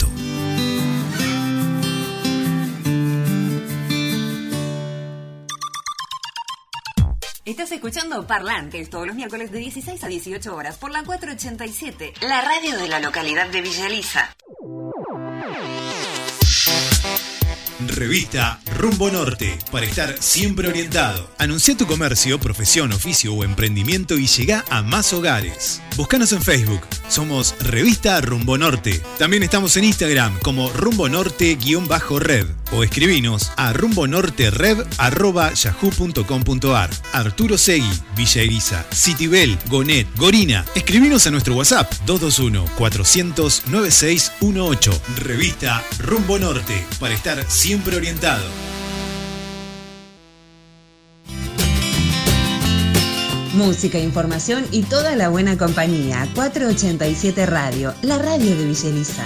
Estás escuchando Parlantes todos los miércoles de 16 a 18 horas por la 487, la radio de la localidad de Villa Elisa. Revista Rumbo Norte, para estar siempre orientado. Anuncia tu comercio, profesión, oficio o emprendimiento y llega a más hogares. Búscanos en Facebook, somos Revista Rumbo Norte. También estamos en Instagram como Rumbo Norte-Red o escribinos a rumbonorterred.yahoo.com.ar. Arturo Segui, Villa Eriza, Citibel, Gonet, Gorina. Escribinos a nuestro WhatsApp 221-400-9618. Revista Rumbo Norte, para estar siempre orientado. Música, información y toda la buena compañía. 487 Radio, la radio de Villa Elisa.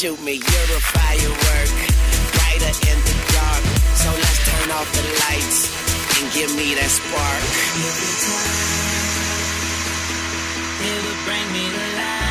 shoot me. You're a firework, brighter in the dark. So let's turn off the lights and give me that spark. Every time, it will bring me to life.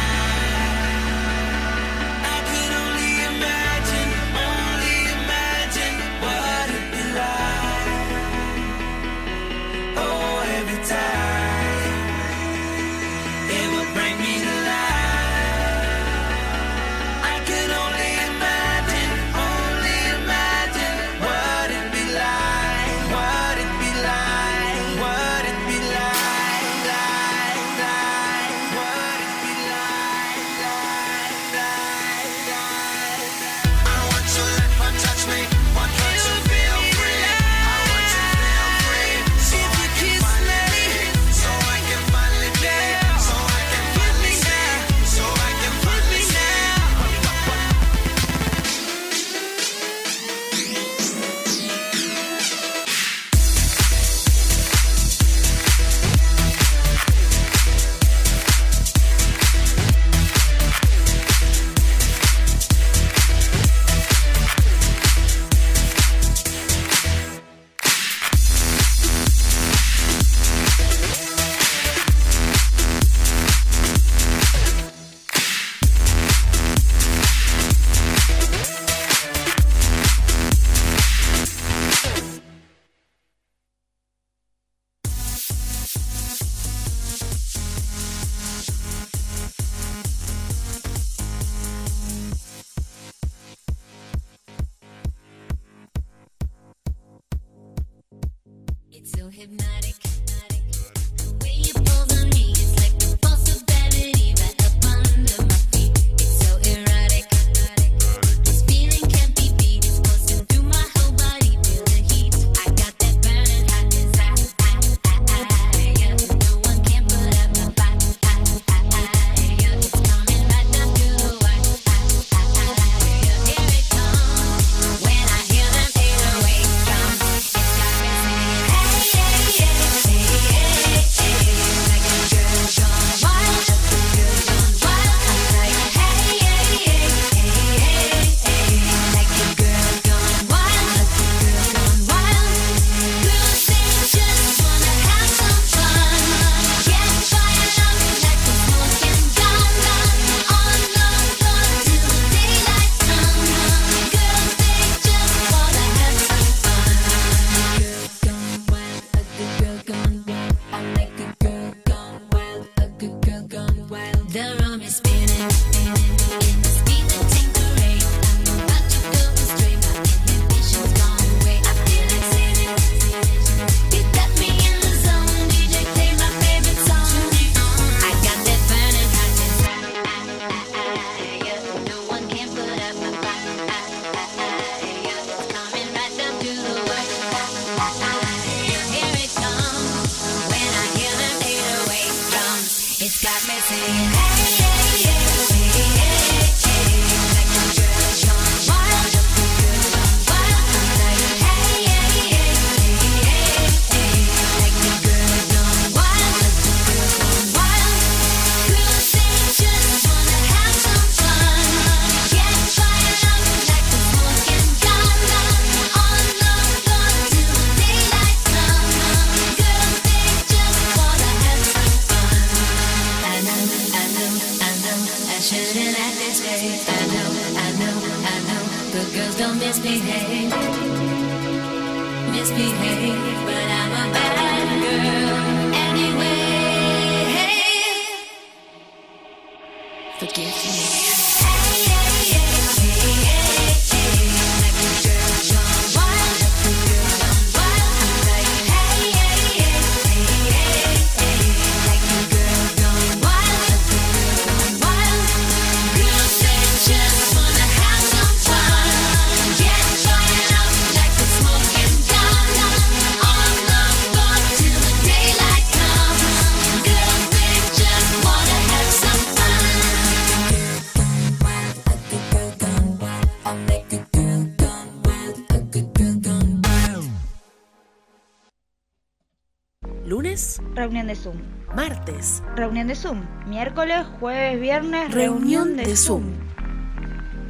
Reunión de Zoom. Miércoles, jueves, viernes, Reunión de Zoom.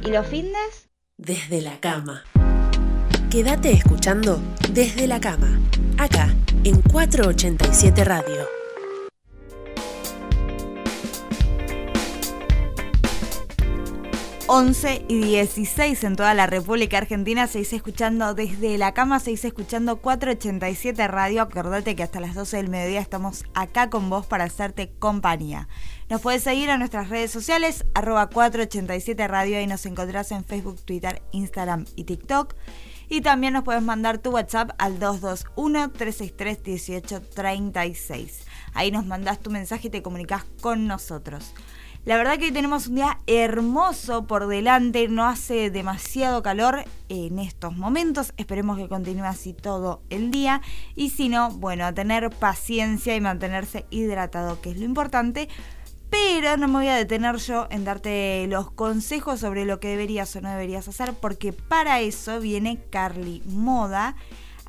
¿Y los fines? desde la cama. Quédate escuchando desde la cama, acá en 487 Radio. Once y 16 en toda la República Argentina. Seguís escuchando desde la cama, seguís escuchando 487 Radio. Acordate que hasta las 12 del mediodía estamos acá con vos para hacerte compañía. Nos puedes seguir en nuestras redes sociales, arroba 487 Radio, y nos encontrás en Facebook, Twitter, Instagram y TikTok. Y también nos puedes mandar tu WhatsApp al 221-363-1836. Ahí nos mandás tu mensaje y te comunicas con nosotros. La verdad que hoy tenemos un día hermoso por delante, no hace demasiado calor en estos momentos, esperemos que continúe así todo el día y si no, bueno, a tener paciencia y mantenerse hidratado, que es lo importante. Pero no me voy a detener yo en darte los consejos sobre lo que deberías o no deberías hacer, porque para eso viene Carly Moda.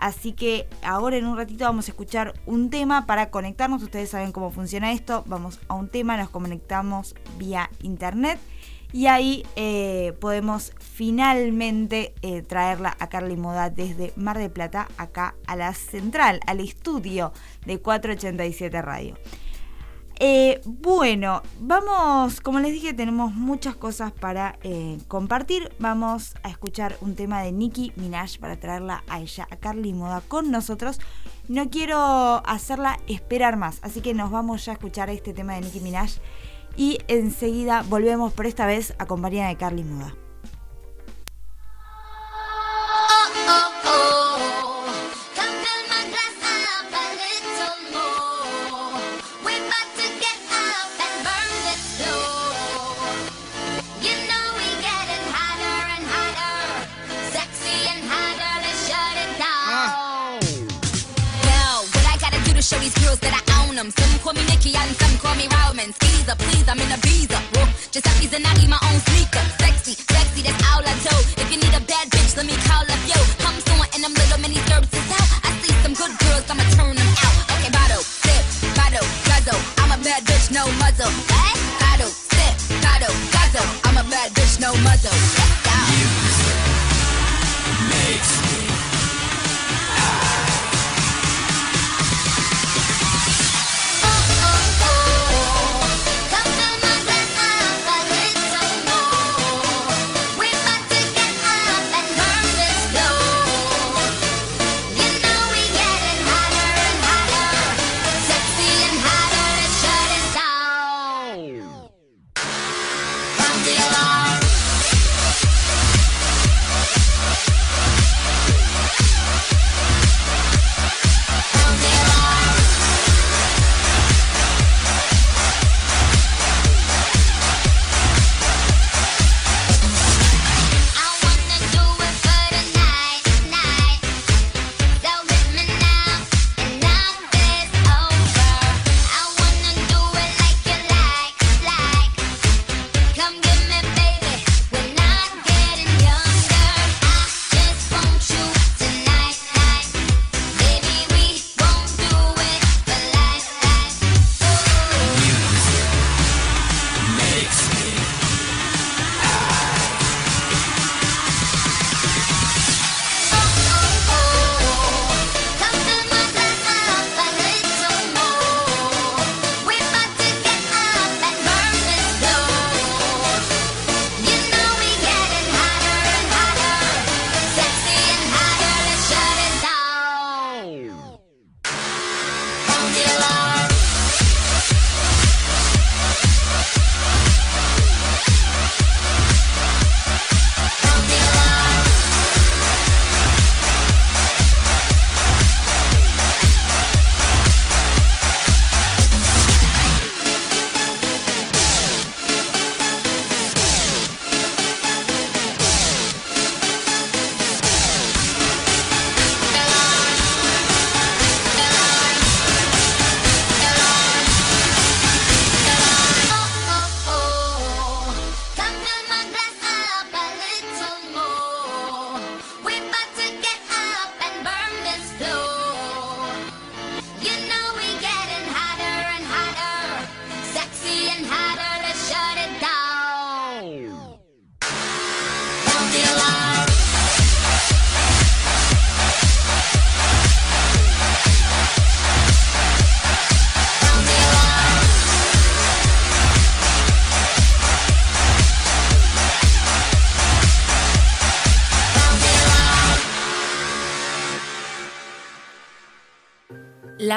Así que ahora en un ratito vamos a escuchar un tema para conectarnos. Ustedes saben cómo funciona esto. Vamos a un tema, nos conectamos vía internet y ahí eh, podemos finalmente eh, traerla a Carly Moda desde Mar de Plata acá a la central, al estudio de 487 Radio. Eh, bueno, vamos, como les dije, tenemos muchas cosas para eh, compartir. Vamos a escuchar un tema de Nicki Minaj para traerla a ella, a Carly Moda, con nosotros. No quiero hacerla esperar más, así que nos vamos ya a escuchar este tema de Nicki Minaj y enseguida volvemos por esta vez acompañada de Carly Moda. Show these girls that I own them. Some call me Nikki and some call me Roman. Skeezer, please, I'm in a visa. Whoa, piece and I my own sneaker. Sexy, sexy, that's all I do. If you need a bad bitch, let me call up yo. I'm someone in them little mini is out. I see some good girls, I'ma turn them out. Okay, bottle, sip, bottle, guzzle. I'm a bad bitch, no muzzle. What? Bottle, sip, bottle, guzzle. I'm a bad bitch, no muzzle.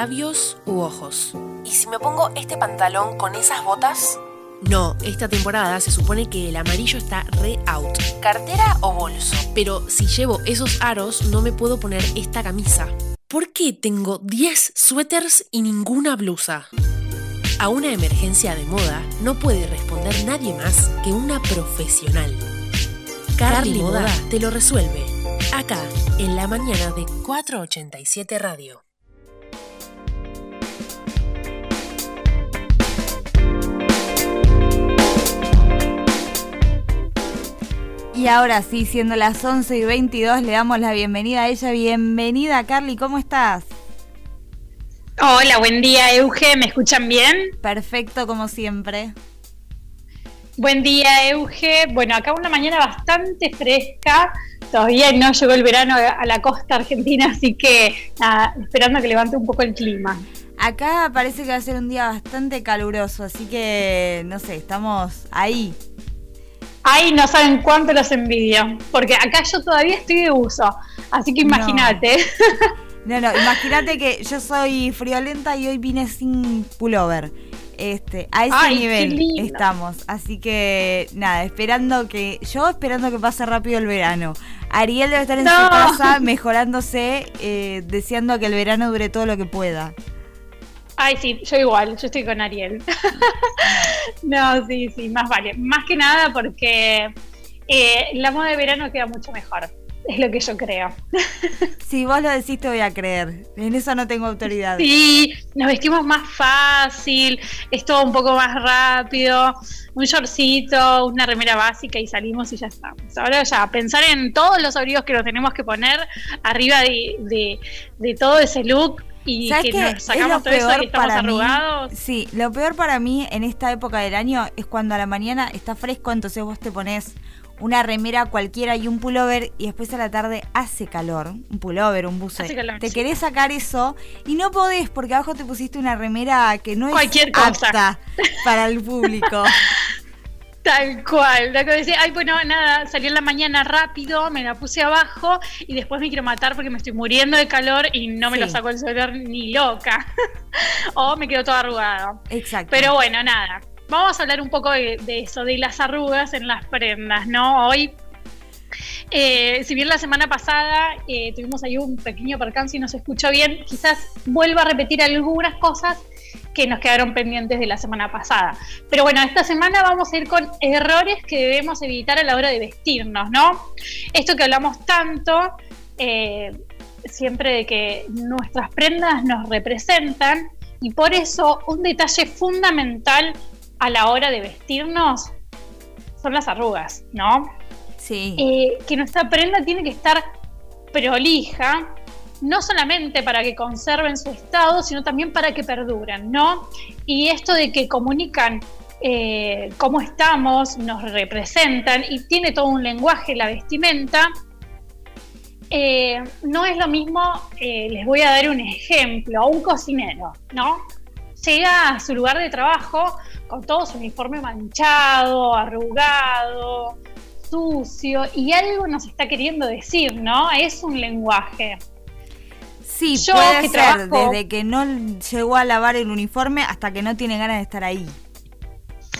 Labios u ojos. ¿Y si me pongo este pantalón con esas botas? No, esta temporada se supone que el amarillo está re out. ¿Cartera o bolso? Pero si llevo esos aros, no me puedo poner esta camisa. ¿Por qué tengo 10 suéteres y ninguna blusa? A una emergencia de moda no puede responder nadie más que una profesional. Carly Moda te lo resuelve. Acá, en la mañana de 487 Radio. Y ahora sí, siendo las 11 y 22, le damos la bienvenida a ella. Bienvenida, Carly, ¿cómo estás? Hola, buen día, Euge. ¿Me escuchan bien? Perfecto, como siempre. Buen día, Euge. Bueno, acá una mañana bastante fresca. Todavía no llegó el verano a la costa argentina, así que nada, esperando que levante un poco el clima. Acá parece que va a ser un día bastante caluroso, así que no sé, estamos ahí. Ay, no saben cuánto los envidio, porque acá yo todavía estoy de uso, así que imagínate. No, no, imagínate que yo soy friolenta y hoy vine sin pullover. Este, a ese Ay, nivel estamos. Así que nada, esperando que. Yo esperando que pase rápido el verano. Ariel debe estar en su No. casa mejorándose, eh, deseando que el verano dure todo lo que pueda. Ay, sí, yo igual, yo estoy con Ariel. no, sí, sí, más vale. Más que nada porque eh, la moda de verano queda mucho mejor, es lo que yo creo. Si vos lo decís, te voy a creer. En eso no tengo autoridad. Sí, nos vestimos más fácil, es todo un poco más rápido, un shortcito, una remera básica y salimos y ya estamos. Ahora ya, pensar en todos los abrigos que nos tenemos que poner arriba de, de- de todo ese look y ¿Sabes que qué? nos Es sacamos lo todo eso y estamos para mí. arrugados. Sí, lo peor para mí en esta época del año es cuando a la mañana está fresco, entonces vos te pones una remera cualquiera y un pullover y después a la tarde hace calor, un pullover, un buzo. Calor, te sí. querés sacar eso y no podés porque abajo te pusiste una remera que no es Cualquier cosa. apta para el público. Tal cual, la que decía, ay, bueno, nada, salí en la mañana rápido, me la puse abajo y después me quiero matar porque me estoy muriendo de calor y no me Sí. lo saco el ni loca. o me quedo todo arrugado. Exacto. Pero bueno, nada. Vamos a hablar un poco de, de eso, de las arrugas en las prendas, ¿no? Hoy, eh, si bien la semana pasada eh, tuvimos ahí un pequeño percance y no se escuchó bien, quizás vuelva a repetir algunas cosas que nos quedaron pendientes de la semana pasada. Pero bueno, esta semana vamos a ir con errores que debemos evitar a la hora de vestirnos, ¿no? Esto que hablamos tanto, eh, siempre de que nuestras prendas nos representan y por eso un detalle fundamental a la hora de vestirnos son las arrugas, ¿no? Sí. Eh, que nuestra prenda tiene que estar prolija, no solamente para que conserven su estado, sino también para que perduren, ¿no? Y esto de que comunican eh, cómo estamos, nos representan y tiene todo un lenguaje la vestimenta, eh, no es lo mismo, eh, les voy a dar un ejemplo, un cocinero, ¿no? Llega a su lugar de trabajo con todo su uniforme manchado, arrugado, sucio, y algo nos está queriendo decir, ¿no? Es un lenguaje. Sí, Yo puede que ser trabajo- desde que no llegó a lavar el uniforme hasta que no tiene ganas de estar ahí.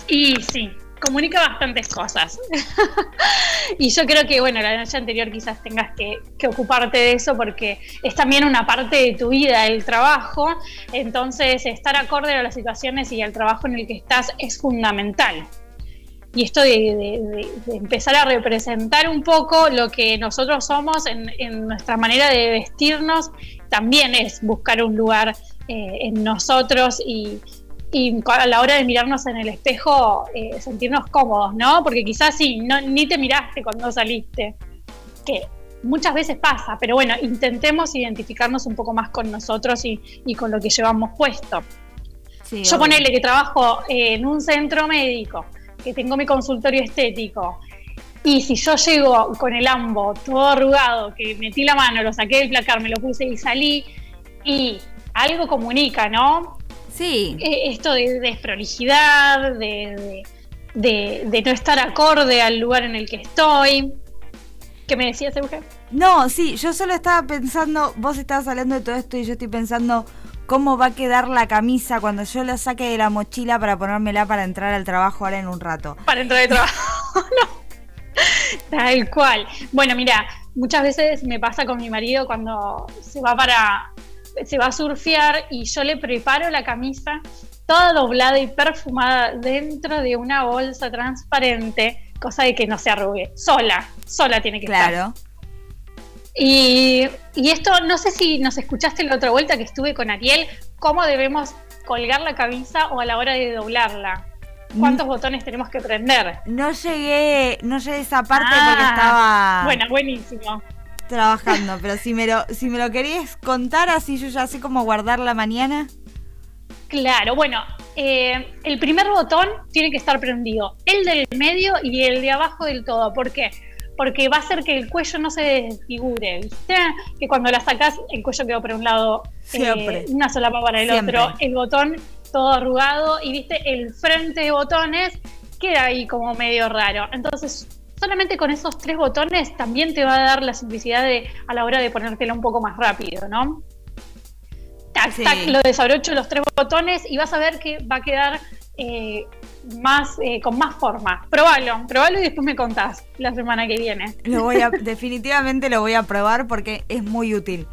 Y sí, comunica bastantes cosas. y yo creo que, bueno, la noche anterior quizás tengas que, que ocuparte de eso porque es también una parte de tu vida, el trabajo. Entonces, estar acorde a las situaciones y al trabajo en el que estás es fundamental. Y esto de, de- de- de empezar a representar un poco lo que nosotros somos en, en nuestra manera de vestirnos, también es buscar un lugar eh, en nosotros y, y a la hora de mirarnos en el espejo eh, sentirnos cómodos, ¿no? Porque quizás sí, no, ni te miraste cuando saliste, que muchas veces pasa, pero bueno, intentemos identificarnos un poco más con nosotros y, y con lo que llevamos puesto. Sí, Yo obvio. ponele que trabajo en un centro médico, que tengo mi consultorio estético, y si yo llego con el ambo todo arrugado, que metí la mano, lo saqué del placar, me lo puse y salí, y algo comunica, ¿no? Sí. Eh, esto de desprolijidad, de, de, de- de no estar acorde al lugar en el que estoy. ¿Qué me decías, Eugen? No, sí, yo solo estaba pensando, vos estabas hablando de todo esto y yo estoy pensando cómo va a quedar la camisa cuando yo la saque de la mochila para ponérmela para entrar al trabajo ahora en un rato. Para entrar de trabajo, no. Tal cual. Bueno, mira, muchas veces me pasa con mi marido cuando se va para. se va a surfear y yo le preparo la camisa toda doblada y perfumada dentro de una bolsa transparente, cosa de que no se arrugue. Sola, sola tiene que estar. Claro. Y, y esto, no sé si nos escuchaste la otra vuelta que estuve con Ariel, cómo debemos colgar la camisa o a la hora de doblarla. ¿Cuántos botones tenemos que prender? No llegué, no llegué a esa parte porque Ah, estaba Bueno, buenísimo. trabajando, pero si me lo, si me lo querías contar así yo ya sé cómo guardarla mañana. Claro, bueno, eh, el primer botón tiene que estar prendido, el del medio y el de abajo del todo. ¿Por qué? Porque va a hacer que el cuello no se desfigure, ¿viste? Que cuando la sacas, el cuello quedó para un lado, eh, Siempre. una solapa para el Siempre. otro, el botón todo arrugado y, ¿viste? El frente de botones queda ahí como medio raro. Entonces, solamente con esos tres botones también te va a dar la simplicidad de, a la hora de ponértela un poco más rápido, ¿no? tac, Sí. tac, lo desabrocho los tres botones y vas a ver que va a quedar eh, más, eh, con más forma. Probalo, probalo y después me contás la semana que viene. Lo voy a, definitivamente lo voy a probar porque es muy útil.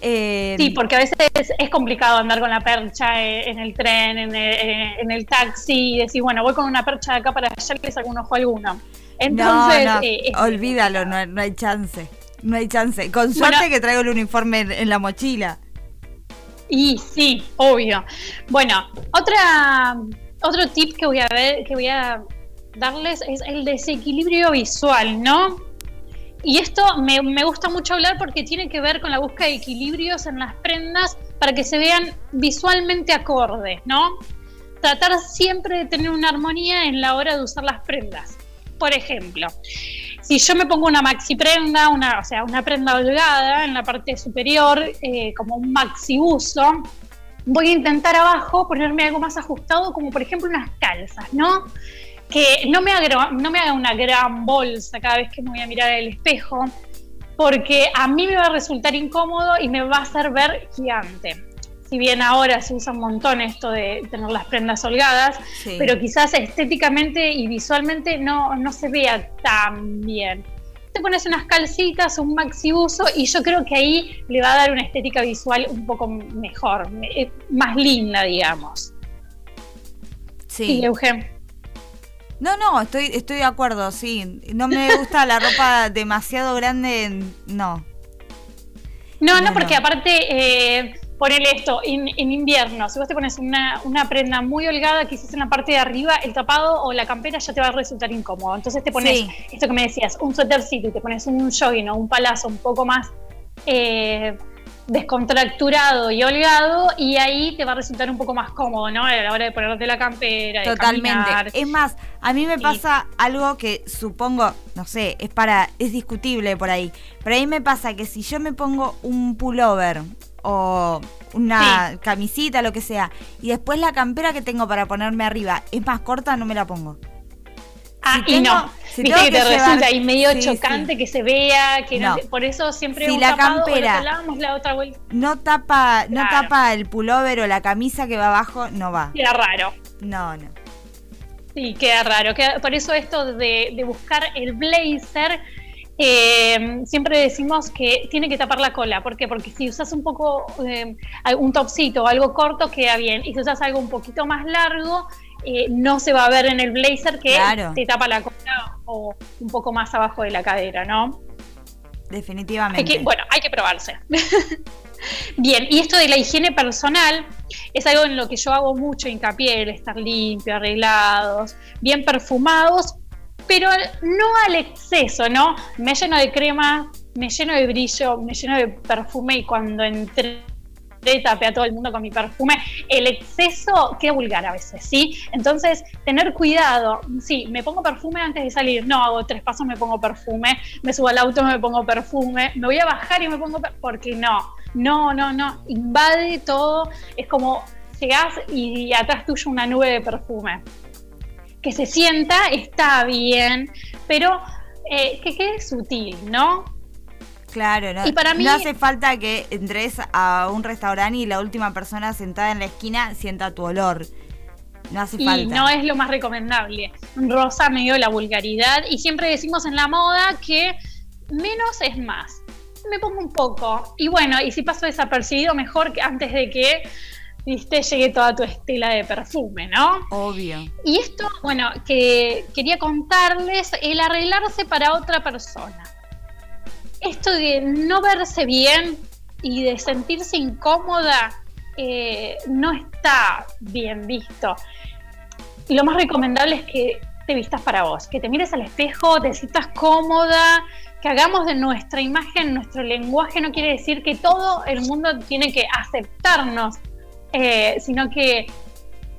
Eh, Sí, porque a veces es complicado andar con la percha eh, en el tren, en el, en el taxi y decir, bueno, voy con una percha de acá para allá y le saco un ojo a alguno. Entonces, no, no, eh, es- olvídalo, no, no hay chance. No hay chance. Con suerte Bueno. que traigo el uniforme en, en la mochila. Y sí, obvio. Bueno, otra, otro tip que voy a ver, que voy a darles es el desequilibrio visual, ¿no? Y esto me, me gusta mucho hablar porque tiene que ver con la búsqueda de equilibrios en las prendas para que se vean visualmente acordes, ¿no? Tratar siempre de tener una armonía en la hora de usar las prendas. Por ejemplo, si yo me pongo una maxi prenda, una, o sea, una prenda holgada en la parte superior, eh, como un maxi uso, voy a intentar abajo ponerme algo más ajustado, como por ejemplo unas calzas, ¿no? Que no me haga, no me haga una gran bolsa cada vez que me voy a mirar al espejo, porque a mí me va a resultar incómodo y me va a hacer ver gigante. Si bien ahora se usa un montón esto de tener las prendas holgadas, Sí. pero quizás estéticamente y visualmente no, no se vea tan bien. Te pones unas calcitas, un maxi uso y yo creo que ahí le va a dar una estética visual un poco mejor, me- más linda, digamos. Sí. Eugen. No, no, estoy, estoy de acuerdo, sí. No me gusta la ropa demasiado grande, no. No, no, No, porque no. aparte, eh, ponele esto, en, en invierno, si vos te pones una, una prenda muy holgada, quizás en la parte de arriba, el tapado o la campera ya te va a resultar incómodo. Entonces te pones, Sí. esto que me decías, un suétercito y te pones un jogging o un palazo un poco más eh, descontracturado y holgado, y ahí te va a resultar un poco más cómodo, ¿no? A la hora de ponerte la campera, de Totalmente. caminar. Es más, a mí me pasa algo que supongo, no sé, es para, es discutible por ahí. Pero a mí me pasa que si yo me pongo un pullover o una camisita, lo que sea, y después la campera que tengo para ponerme arriba es más corta, no me la pongo. Ah, Si y tengo- no, si viste que te llevar- resulta ahí medio Sí, chocante que se vea, que no No. te- por eso siempre Si un la tapado, campera- la otra vuelta. No tapa, no tapa el pullover o la camisa que va abajo, no va. Queda raro. No, no. Sí, queda raro. queda- por eso esto de, de buscar el blazer, eh, siempre decimos que tiene que tapar la cola. ¿Por qué? Porque si usas un poco, eh, un topsito o algo corto, queda bien. Y si usas algo un poquito más largo, eh, no se va a ver en el blazer que Claro. te tapa la cola o un poco más abajo de la cadera, ¿no? Hay Definitivamente. que, bueno, hay que probarse. Bien, y esto de la higiene personal es algo en lo que yo hago mucho hincapié, el estar limpio, arreglados, bien perfumados, pero no al exceso, ¿no? Me lleno de crema, me lleno de brillo, me lleno de perfume y cuando entré tapé a todo el mundo con mi perfume, el exceso queda vulgar a veces, ¿sí? Entonces, tener cuidado, sí, me pongo perfume antes de salir, no, hago tres pasos, me pongo perfume, me subo al auto, me pongo perfume, me voy a bajar y me pongo perfume, porque no, no, no, no, invade todo, es como llegás y atrás tuyo una nube de perfume. Que se sienta, está bien, pero eh, que quede sutil, ¿no? Claro, no, Y para mí- no hace falta que entres a un restaurante y la última persona sentada en la esquina sienta tu olor. No hace y falta. no es lo más recomendable. Rosa medio la vulgaridad y siempre decimos en la moda que menos es más. Me pongo un poco y bueno, y si paso desapercibido mejor que antes de que viste llegue toda tu estela de perfume, ¿no? Obvio. Y esto, bueno, que quería contarles el arreglarse para otra persona. Esto de no verse bien y de sentirse incómoda eh, no está bien visto. Y lo más recomendable es que te vistas para vos, que te mires al espejo, te sientas cómoda, que hagamos de nuestra imagen nuestro lenguaje. No quiere decir que todo el mundo tiene que aceptarnos, eh, sino que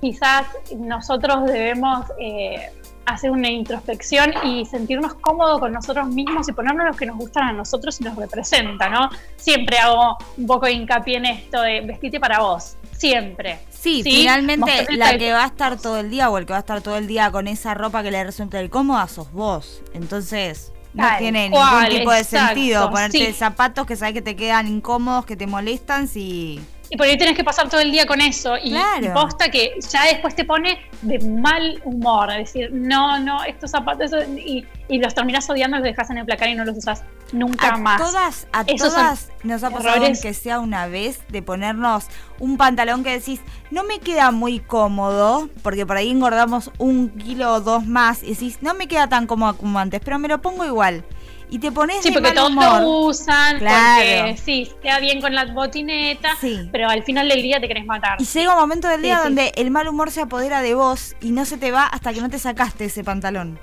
quizás nosotros debemos eh, hacer una introspección y sentirnos cómodos con nosotros mismos y ponernos los que nos gustan a nosotros y nos representa, ¿no? Siempre hago un poco de hincapié en esto de vestirte para vos, siempre. Sí, finalmente Mostrarte la que va a estar todo el día o el que va a estar todo el día con esa ropa que le resulta incómoda sos vos. Entonces, no Tal tiene cual, ningún tipo de exacto, sentido ponerte sí. zapatos que sabes que te quedan incómodos, que te molestan si Y por ahí tenés que pasar todo el día con eso. Y, Claro. y posta que ya después te pone de mal humor. Es decir, no, no, estos zapatos. eso- Y, y los terminás odiando, los dejas en el placar y no los usás nunca a más. todas, a Esos todas nos ha pasado que sea una vez de ponernos un pantalón que decís, no me queda muy cómodo, porque por ahí engordamos un kilo o dos más, y decís, no me queda tan cómodo como antes, pero me lo pongo igual. Y te pones Sí, de porque mal todos humor. lo usan, Claro. porque sí, queda bien con la botineta, pero al final del día te querés matar. Y llega un momento del Sí, día sí. donde el mal humor se apodera de vos y no se te va hasta que no te sacaste ese pantalón.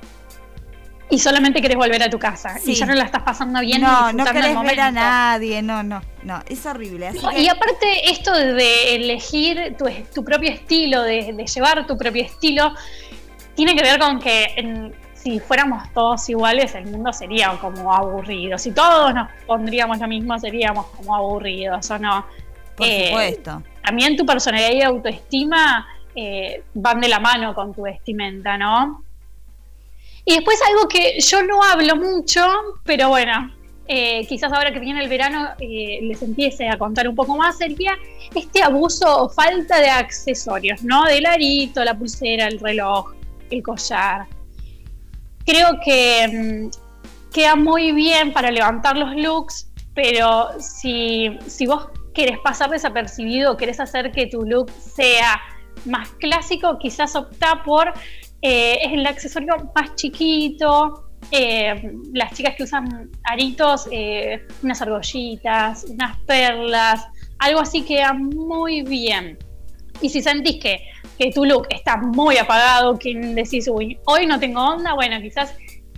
Y solamente querés volver a tu casa. Sí. Y ya no la estás pasando bien. no, no querés ver a nadie, no, no, no, es horrible. Así No, que- Y aparte esto de elegir tu, tu propio estilo, de, de llevar tu propio estilo, tiene que ver con que en- si fuéramos todos iguales el mundo sería como aburrido. Si todos nos pondríamos lo mismo seríamos como aburridos, ¿o no? Por Eh, supuesto. También tu personalidad y autoestima eh, van de la mano con tu vestimenta, ¿no? Y después algo que yo no hablo mucho, pero bueno, eh, quizás ahora que viene el verano eh, les empiece a contar un poco más, sería este abuso o falta de accesorios, ¿no? Del arito, la pulsera, el reloj, el collar. Creo que mm, queda muy bien para levantar los looks, pero si, si vos querés pasar desapercibido, querés hacer que tu look sea más clásico, quizás opta por eh, el accesorio más chiquito. eh, las chicas que usan aritos, eh, unas argollitas, unas perlas, algo así queda muy bien. Y si sentís que, que tu look está muy apagado, que decís, uy, hoy no tengo onda, bueno, quizás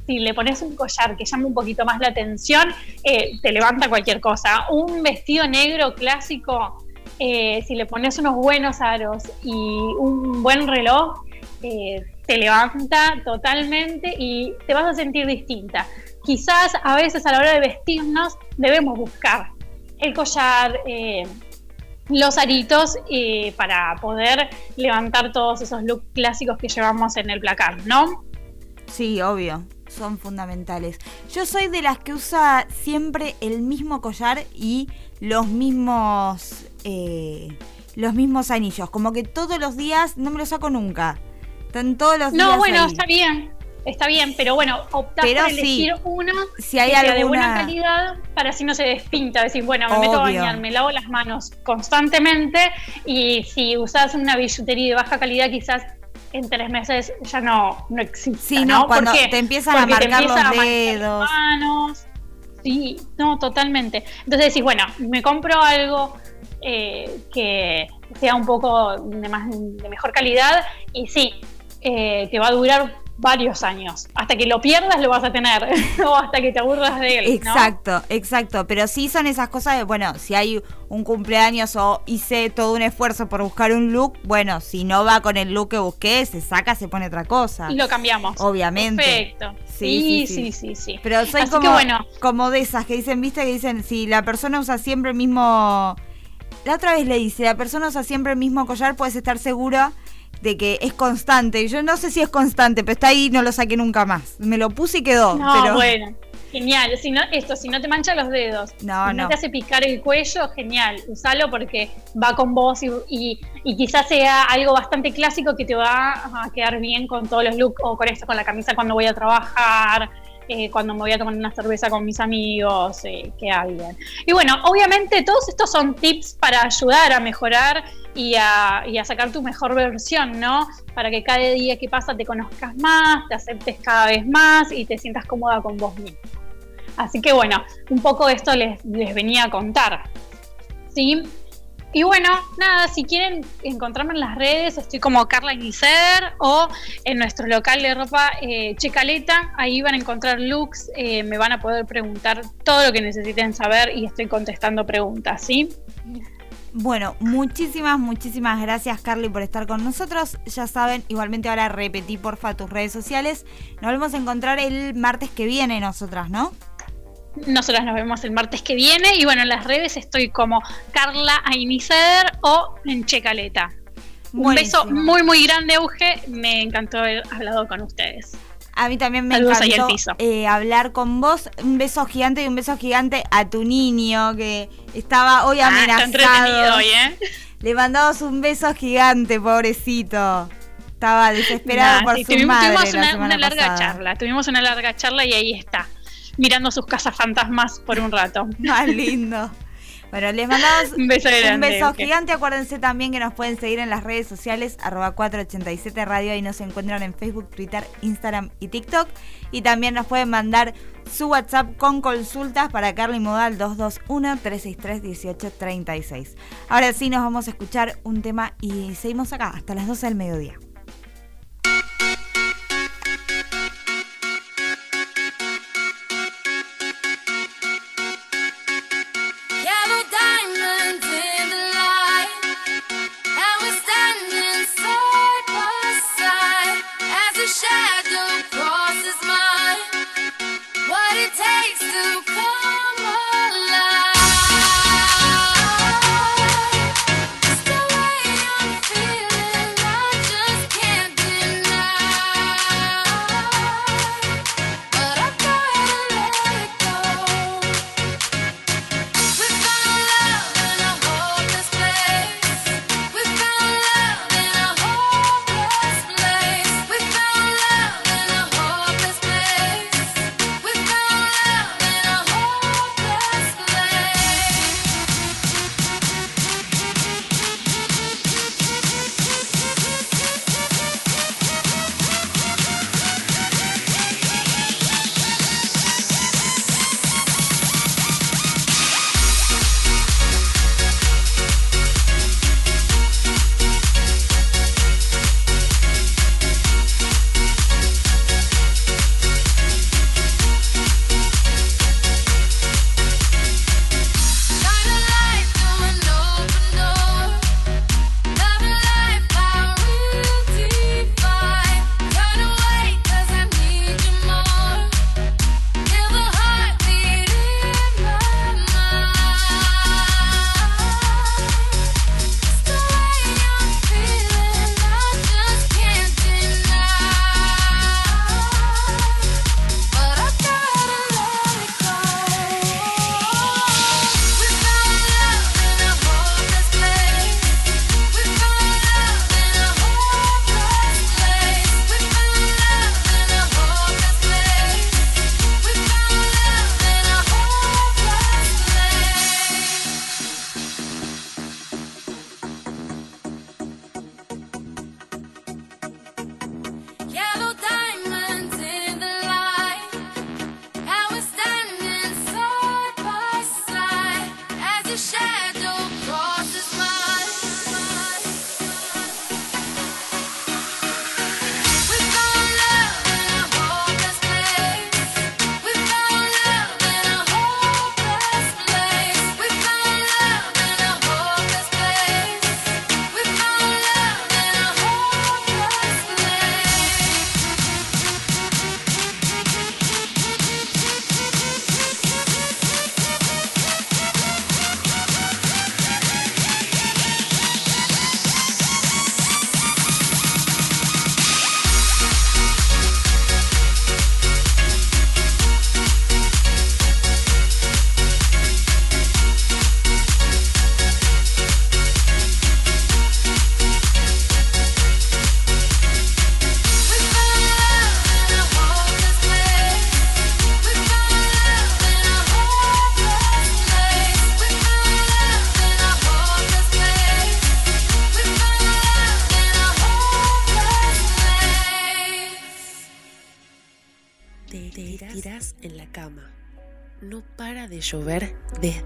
si le pones un collar que llame un poquito más la atención, eh, te levanta cualquier cosa. Un vestido negro clásico, eh, si le pones unos buenos aros y un buen reloj, eh, te levanta totalmente y te vas a sentir distinta. Quizás a veces a la hora de vestirnos debemos buscar el collar, los aritos eh, para poder levantar todos esos looks clásicos que llevamos en el placar, ¿no? Sí, obvio, son fundamentales. Yo soy de las que usa siempre el mismo collar y los mismos eh, los mismos anillos, como que todos los días no me los saco nunca. Están todos los días No, bueno, ahí. está bien, está bien, pero bueno, optás Pero por sí, elegir si hay que sea de buena calidad para así no se despinta. Decir, bueno, me meto a bañar, me lavo las manos constantemente y si usas una billutería de baja calidad, quizás en tres meses ya no, no existe. Sí, no, cuando te empiezan a Porque marcar los a dedos. las manos. Sí, no, totalmente. Entonces decís, bueno, me compro algo eh, que sea un poco de, más, de mejor calidad y sí, eh, te va a durar varios años. Hasta que lo pierdas lo vas a tener o hasta que te aburras de él. ¿no? Exacto, exacto. Pero sí son esas cosas de, bueno, si hay un cumpleaños o hice todo un esfuerzo por buscar un look, bueno, si no va con el look que busqué, se saca, se pone otra cosa. Y lo cambiamos. Obviamente. Perfecto. Sí, Sí, sí, sí, sí. sí, sí. Pero soy Así como, que bueno, como de esas que dicen, viste, que dicen, si la persona usa siempre el mismo... La otra vez le dice, la persona usa siempre el mismo collar, puedes estar segura de que es constante. Yo no sé si es constante, pero está ahí no lo saqué nunca más. Me lo puse y quedó. no, pero... bueno. Genial, si no, esto, si no te mancha los dedos, No, si no, no. te hace picar el cuello, genial, usalo porque va con vos y, y- y quizás sea algo bastante clásico que te va a quedar bien con todos los looks o con esto, con la camisa cuando voy a trabajar, eh, cuando me voy a tomar una cerveza con mis amigos, eh, queda bien. Y bueno, obviamente todos estos son tips para ayudar a mejorar y a, sacar tu mejor versión, ¿no? Para que cada día que pasa te conozcas más, te aceptes cada vez más y te sientas cómoda con vos misma. Así que bueno, un poco esto les, les venía a contar. ¿Sí? Y bueno, nada, si quieren encontrarme en las redes, estoy como Carla Inicer o en nuestro local de ropa eh, Checaleta. Ahí van a encontrar looks, eh, me van a poder preguntar todo lo que necesiten saber y estoy contestando preguntas, ¿sí? Bueno, muchísimas, muchísimas gracias Carly por estar con nosotros. Ya saben, igualmente ahora repetí porfa tus redes sociales. Nos volvemos a encontrar el martes que viene nosotras, ¿no? Nosotras nos vemos el martes que viene y bueno, en las redes estoy como Carla Ainicer o en Checaleta. Un beso Buenísimo. muy, muy grande, Auge. Me encantó haber hablado con ustedes. A mí también me Saludos encantó eh, hablar con vos. Un beso gigante y un beso gigante a tu niño que estaba hoy Ah, amenazado. entretenido hoy, ¿eh? Le mandamos un beso gigante, pobrecito. Estaba desesperado Nah, por sí, su tuvimos, madre tuvimos una, larga pasada. charla. Tuvimos una larga charla y ahí está. Mirando sus casas fantasmas por un rato. Más lindo. Bueno, les mandamos Un beso grande, un beso Euge. gigante. Acuérdense también que nos pueden seguir en las redes sociales, arroba 487 Radio, ahí nos encuentran en Facebook, Twitter, Instagram y TikTok. Y también nos pueden mandar su WhatsApp con consultas para Carly Modal 221-363-1836. Ahora sí nos vamos a escuchar un tema y seguimos acá hasta las 12 del mediodía.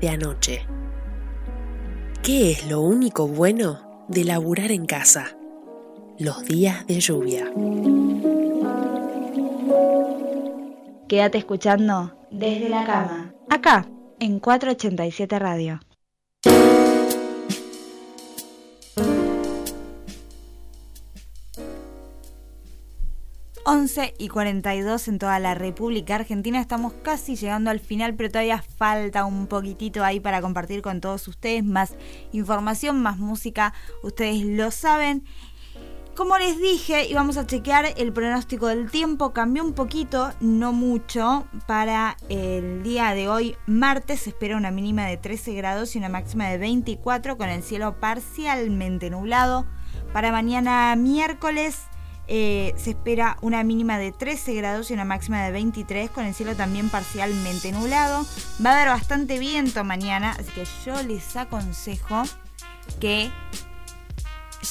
Anoche. ¿Qué es lo único bueno de laburar en casa? Los días de lluvia. Quédate escuchando desde la cama. Acá, en 487 Radio. 11 y 42 en toda la República Argentina. Estamos casi llegando al final, pero todavía falta un poquitito ahí para compartir con todos ustedes más información, más música. Ustedes lo saben. Como les dije, íbamos a chequear el pronóstico del tiempo. Cambió un poquito, no mucho. Para el día de hoy, martes, se espera una mínima de 13 grados y una máxima de 24 con el cielo parcialmente nublado. Para mañana, miércoles, eh, se espera una mínima de 13 grados y una máxima de 23 con el cielo también parcialmente nublado. Va a haber bastante viento mañana, así que yo les aconsejo que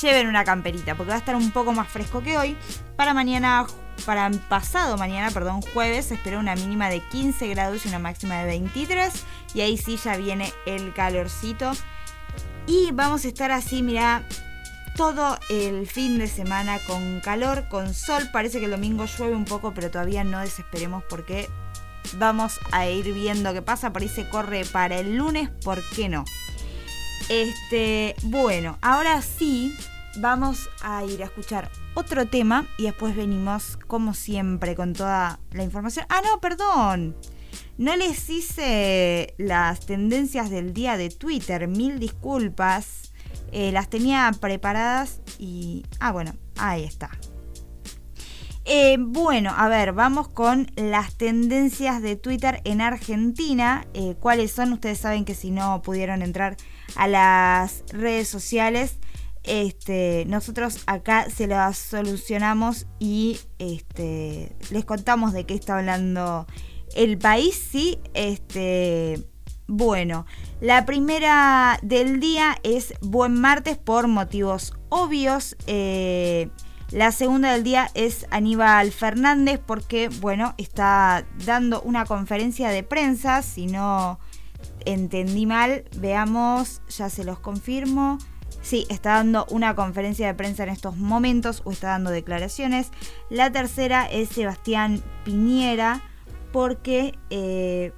lleven una camperita porque va a estar un poco más fresco que hoy. Para mañana, para pasado mañana, perdón, jueves, se espera una mínima de 15 grados y una máxima de 23 y ahí sí ya viene el calorcito. Y vamos a estar así, mira, todo el fin de semana con calor, con sol. Parece que el domingo llueve un poco, pero todavía no desesperemos porque vamos a ir viendo qué pasa. Por ahí se corre para el lunes, ¿por qué no? Este, bueno, ahora sí vamos a ir a escuchar otro tema y después venimos como siempre con toda la información. Ah, no, perdón. No les hice las tendencias del día de Twitter, mil disculpas. Eh, las tenía preparadas y... Ah, bueno, ahí está. Eh, bueno, a ver, vamos con las tendencias de Twitter en Argentina. Eh, ¿Cuáles son? Ustedes saben que si no pudieron entrar a las redes sociales, este, nosotros acá se las solucionamos y este, les contamos de qué está hablando el país, sí. Este, bueno, la primera del día es Buen Martes por motivos obvios. Eh, la segunda del día es Aníbal Fernández porque, bueno, está dando una conferencia de prensa. Si no entendí mal, veamos, ya se los confirmo. Sí, está dando una conferencia de prensa en estos momentos o está dando declaraciones. La tercera es Sebastián Piñera porque eh,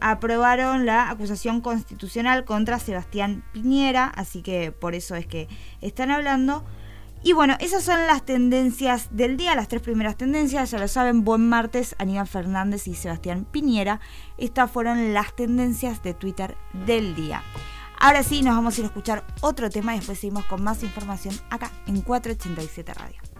aprobaron la acusación constitucional contra Sebastián Piñera, así que por eso es que están hablando. Y bueno, esas son las tendencias del día, las tres primeras tendencias, ya lo saben, buen martes, Aníbal Fernández y Sebastián Piñera. Estas fueron las tendencias de Twitter del día. Ahora sí, nos vamos a ir a escuchar otro tema y después seguimos con más información acá en 487 Radio.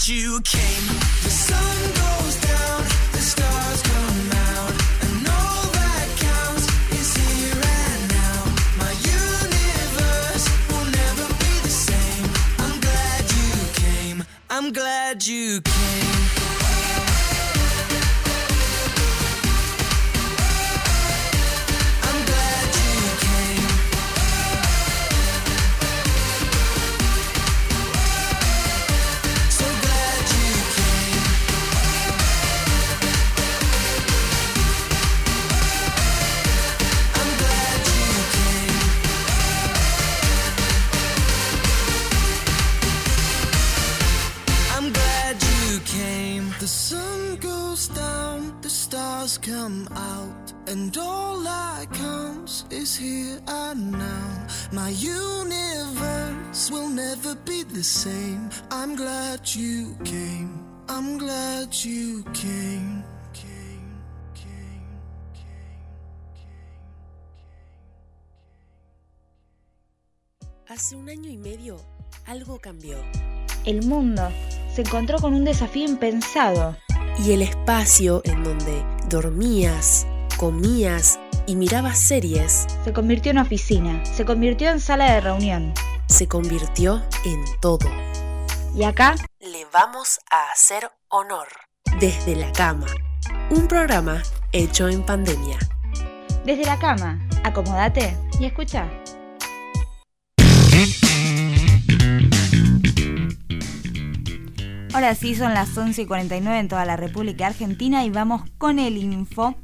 Glad you came. Hace un año y medio algo cambió. El mundo se encontró con un desafío impensado. Y el espacio en donde dormías, comías y mirabas series Se convirtió en oficina, se convirtió en sala de reunión. se convirtió en todo. Y acá Le vamos a hacer honor. Desde la cama. Un programa hecho en pandemia. Desde la cama, acomódate y escucha. Ahora sí, son las 11 y 49 en toda la República Argentina y vamos con el info.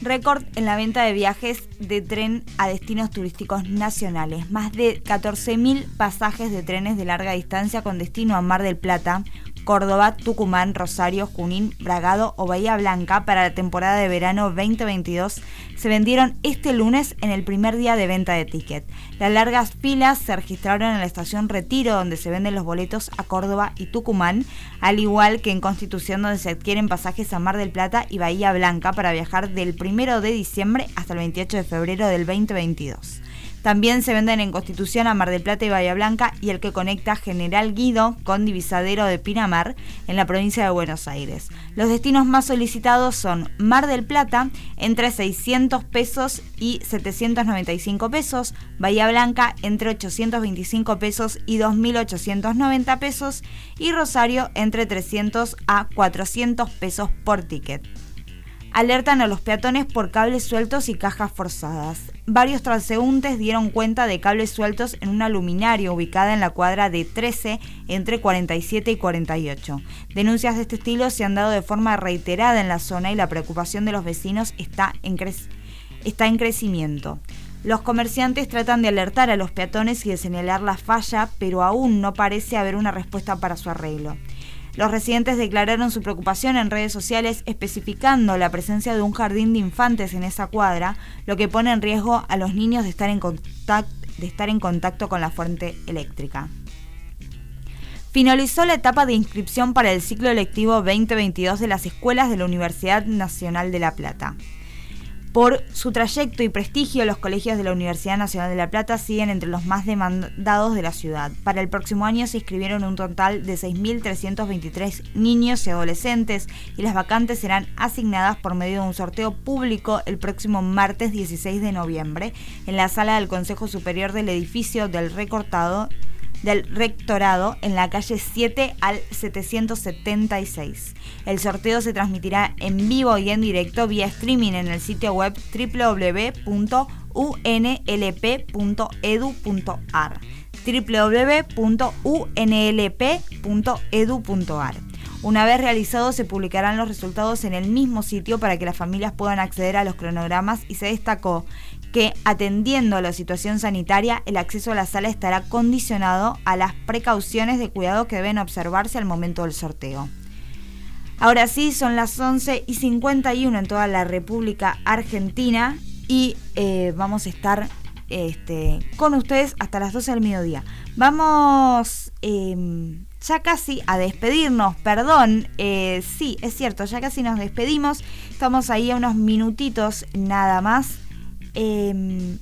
Récord en la venta de viajes de tren a destinos turísticos nacionales. Más de 14.000 pasajes de trenes de larga distancia con destino a Mar del Plata, Córdoba, Tucumán, Rosario, Junín, Bragado o Bahía Blanca para la temporada de verano 2022 se vendieron este lunes en el primer día de venta de ticket. Las largas filas se registraron en la estación Retiro donde se venden los boletos a Córdoba y Tucumán, al igual que en Constitución donde se adquieren pasajes a Mar del Plata y Bahía Blanca para viajar del 1 de diciembre hasta el 28 de febrero del 2022. También se venden en Constitución a Mar del Plata y Bahía Blanca y el que conecta General Guido con Divisadero de Pinamar en la provincia de Buenos Aires. Los destinos más solicitados son Mar del Plata entre 600 pesos y 795 pesos, Bahía Blanca entre 825 pesos y 2.890 pesos y Rosario entre 300 a 400 pesos por ticket. Alertan a los peatones por cables sueltos y cajas forzadas. Varios transeúntes dieron cuenta de cables sueltos en una luminaria ubicada en la cuadra de 13 entre 47 y 48. Denuncias de este estilo se han dado de forma reiterada en la zona y la preocupación de los vecinos está en, está en crecimiento. Los comerciantes tratan de alertar a los peatones y de señalar la falla, pero aún no parece haber una respuesta para su arreglo. Los residentes declararon su preocupación en redes sociales especificando la presencia de un jardín de infantes en esa cuadra, lo que pone en riesgo a los niños de estar en contacto, con la fuente eléctrica. Finalizó la etapa de inscripción para el ciclo lectivo 2022 de las escuelas de la Universidad Nacional de La Plata. Por su trayecto y prestigio, los colegios de la Universidad Nacional de La Plata siguen entre los más demandados de la ciudad. Para el próximo año se inscribieron un total de 6.323 niños y adolescentes y las vacantes serán asignadas por medio de un sorteo público el próximo martes 16 de noviembre en la sala del Consejo Superior del edificio del recortado del rectorado en la calle 7 al 776. El sorteo se transmitirá en vivo y en directo vía streaming en el sitio web www.unlp.edu.ar www.unlp.edu.ar Una vez realizados se publicarán los resultados en el mismo sitio para que las familias puedan acceder a los cronogramas y se destacó que atendiendo a la situación sanitaria, el acceso a la sala estará condicionado a las precauciones de cuidado que deben observarse al momento del sorteo. Ahora sí, son las 11 y 51 en toda la República Argentina y eh, vamos a estar este, con ustedes hasta las 12 del mediodía. Vamos eh, ya casi a despedirnos, perdón, eh, sí, es cierto, ya casi nos despedimos, estamos ahí a unos minutitos nada más. Eh,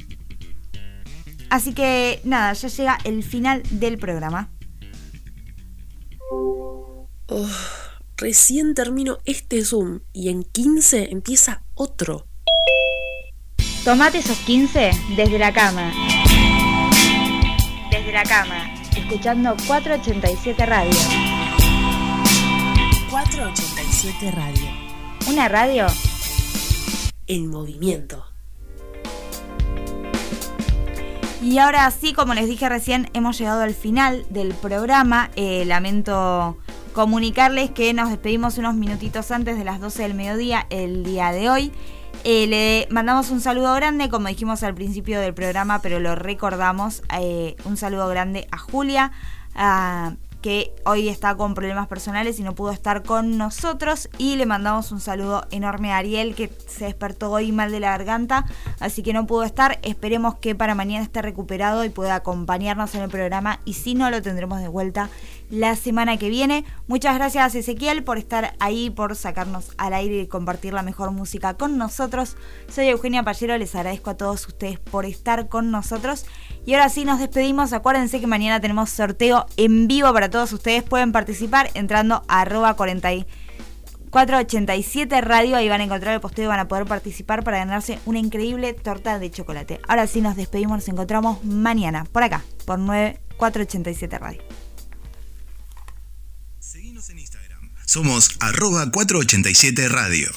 así que nada, ya llega el final del programa. Oh, recién termino este Zoom y en 15 empieza otro. Tomate esos 15 desde la cama. Desde la cama, escuchando 487 Radio. 487 Radio. Una radio En movimiento. Y ahora sí, como les dije recién, hemos llegado al final del programa. Eh, lamento comunicarles que nos despedimos unos minutitos antes de las 12 del mediodía el día de hoy. Eh, le mandamos un saludo grande, como dijimos al principio del programa, pero lo recordamos. eh, un saludo grande a Julia, que hoy está con problemas personales y no pudo estar con nosotros. Y le mandamos un saludo enorme a Ariel, que se despertó hoy mal de la garganta, así que no pudo estar. Esperemos que para mañana esté recuperado y pueda acompañarnos en el programa. Y si no, lo tendremos de vuelta la semana que viene. Muchas gracias Ezequiel por estar ahí, por sacarnos al aire y compartir la mejor música con nosotros. Soy Eugenia Pallero, les agradezco a todos ustedes por estar con nosotros. Y ahora sí nos despedimos. Acuérdense que mañana tenemos sorteo en vivo para todos ustedes. Pueden participar entrando a arroba 40 y- 487 Radio. Ahí van a encontrar el posteo y van a poder participar para ganarse una increíble torta de chocolate. Ahora sí nos despedimos. Nos encontramos mañana por acá, por 9487 Radio. Somos arroba 487 Radio.